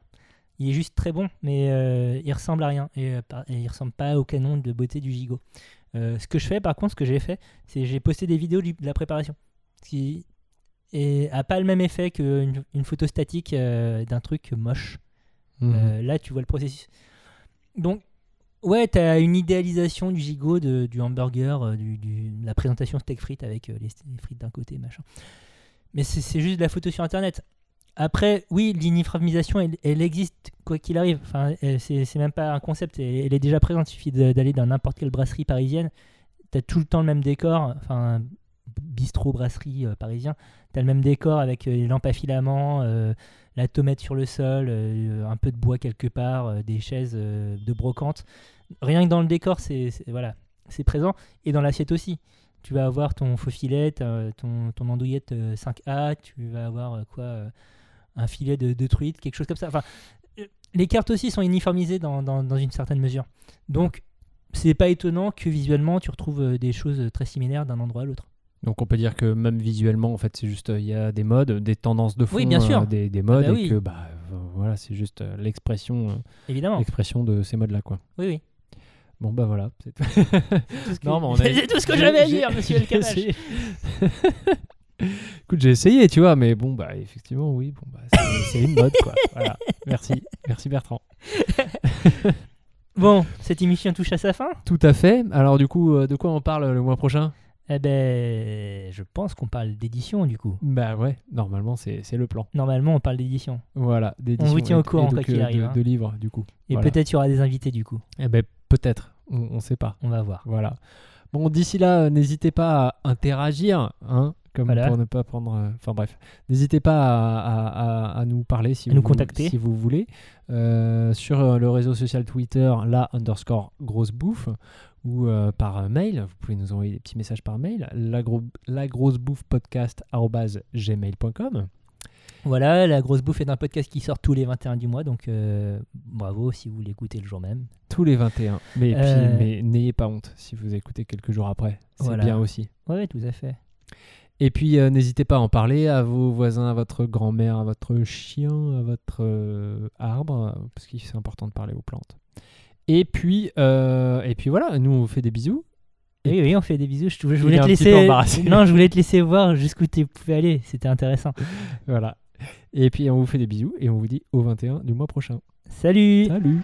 Il est juste très bon, mais euh, il ressemble à rien. Et, euh, et il ressemble pas au canon de beauté du gigot. Euh, ce que je fais, par contre, ce que j'ai fait, c'est j'ai posté des vidéos du- de la préparation. Ce qui et a pas le même effet qu'une une photo statique d'un truc moche. Euh, là, tu vois le processus. Donc, ouais, tu as une idéalisation du gigot, de- du hamburger, du, du- de la présentation steak frites avec les, les frites d'un côté, machin. Mais c'est juste de la photo sur Internet. Après, oui, l'uniformisation, elle, existe quoi qu'il arrive. Enfin, c'est même pas un concept, elle, est déjà présente. Il suffit d'aller dans n'importe quelle brasserie parisienne. Tu as tout le temps le même décor. Enfin, bistrot, brasserie euh, parisien. Tu as le même décor avec euh, les lampes à filaments, euh, la tomate sur le sol, euh, un peu de bois quelque part, des chaises de brocante. Rien que dans le décor, c'est voilà, c'est présent. Et dans l'assiette aussi. Tu vas avoir ton faux filet, t'as ton, ton andouillette euh, 5A, tu vas avoir quoi Un filet de, de truite, quelque chose comme ça. Enfin, euh, les cartes aussi sont uniformisées dans, dans- dans une certaine mesure. Donc, c'est pas étonnant que visuellement tu retrouves euh, des choses très similaires d'un endroit à l'autre. Donc on peut dire que même visuellement, en fait, c'est juste, euh, il y a des modes, des tendances de fond, Oui, bien sûr. euh, des, des modes, bah et que bah voilà, c'est juste l'expression, Évidemment. l'expression de ces modes-là, quoi. Oui, oui. Bon bah voilà. c'est- Tout ce que- Non, mais on a- c'est tout ce que j'ai- j'avais à dire, monsieur essayé. Écoute, j'ai essayé, tu vois, mais bon bah effectivement, oui, bon bah c'est- une mode, quoi. Voilà. Merci, merci Bertrand. Bon, cette émission touche à sa fin. Tout à fait. Alors du coup, euh, de quoi on parle le mois prochain? Eh ben, je pense qu'on parle d'édition du coup. Bah ouais, normalement c'est le plan. Normalement, on parle d'édition. Voilà, d'édition vous tient au courant, quoi qu'il euh, arrive, De, hein. de livres, du coup. Et Voilà. peut-être il y aura des invités du coup. Eh ben peut-être, on, on sait pas. On va voir. Voilà. Bon, d'ici là, euh, n'hésitez pas à interagir, hein, comme Voilà. pour ne pas prendre. euh, Enfin bref, n'hésitez pas à, à- nous parler si À vous nous contacter. si vous voulez Euh, sur euh, le réseau social Twitter, la underscore grosse bouffe ou euh, par mail. Vous pouvez nous envoyer des petits messages par mail. La, gro- la grosse bouffe podcast gmail.com. Voilà, la grosse bouffe est un podcast qui sort tous les 21 du mois, donc euh, bravo si vous l'écoutez le jour même. Tous les 21. Mais, mais n'ayez pas honte si vous écoutez quelques jours après. C'est Voilà. bien aussi. Ouais, tout à fait. Et puis euh, n'hésitez pas à en parler à vos voisins, à votre grand-mère, à votre chien, à votre euh, arbre, parce que c'est important de parler aux plantes. Et puis, euh, et puis voilà, nous on vous fait des bisous. Oui, oui, on fait des bisous. Je, je voulais te laisser. Non, je voulais te laisser voir jusqu'où tu pouvais aller. C'était intéressant. Voilà. Et puis on vous fait des bisous et on vous dit au 21 du mois prochain. Salut. Salut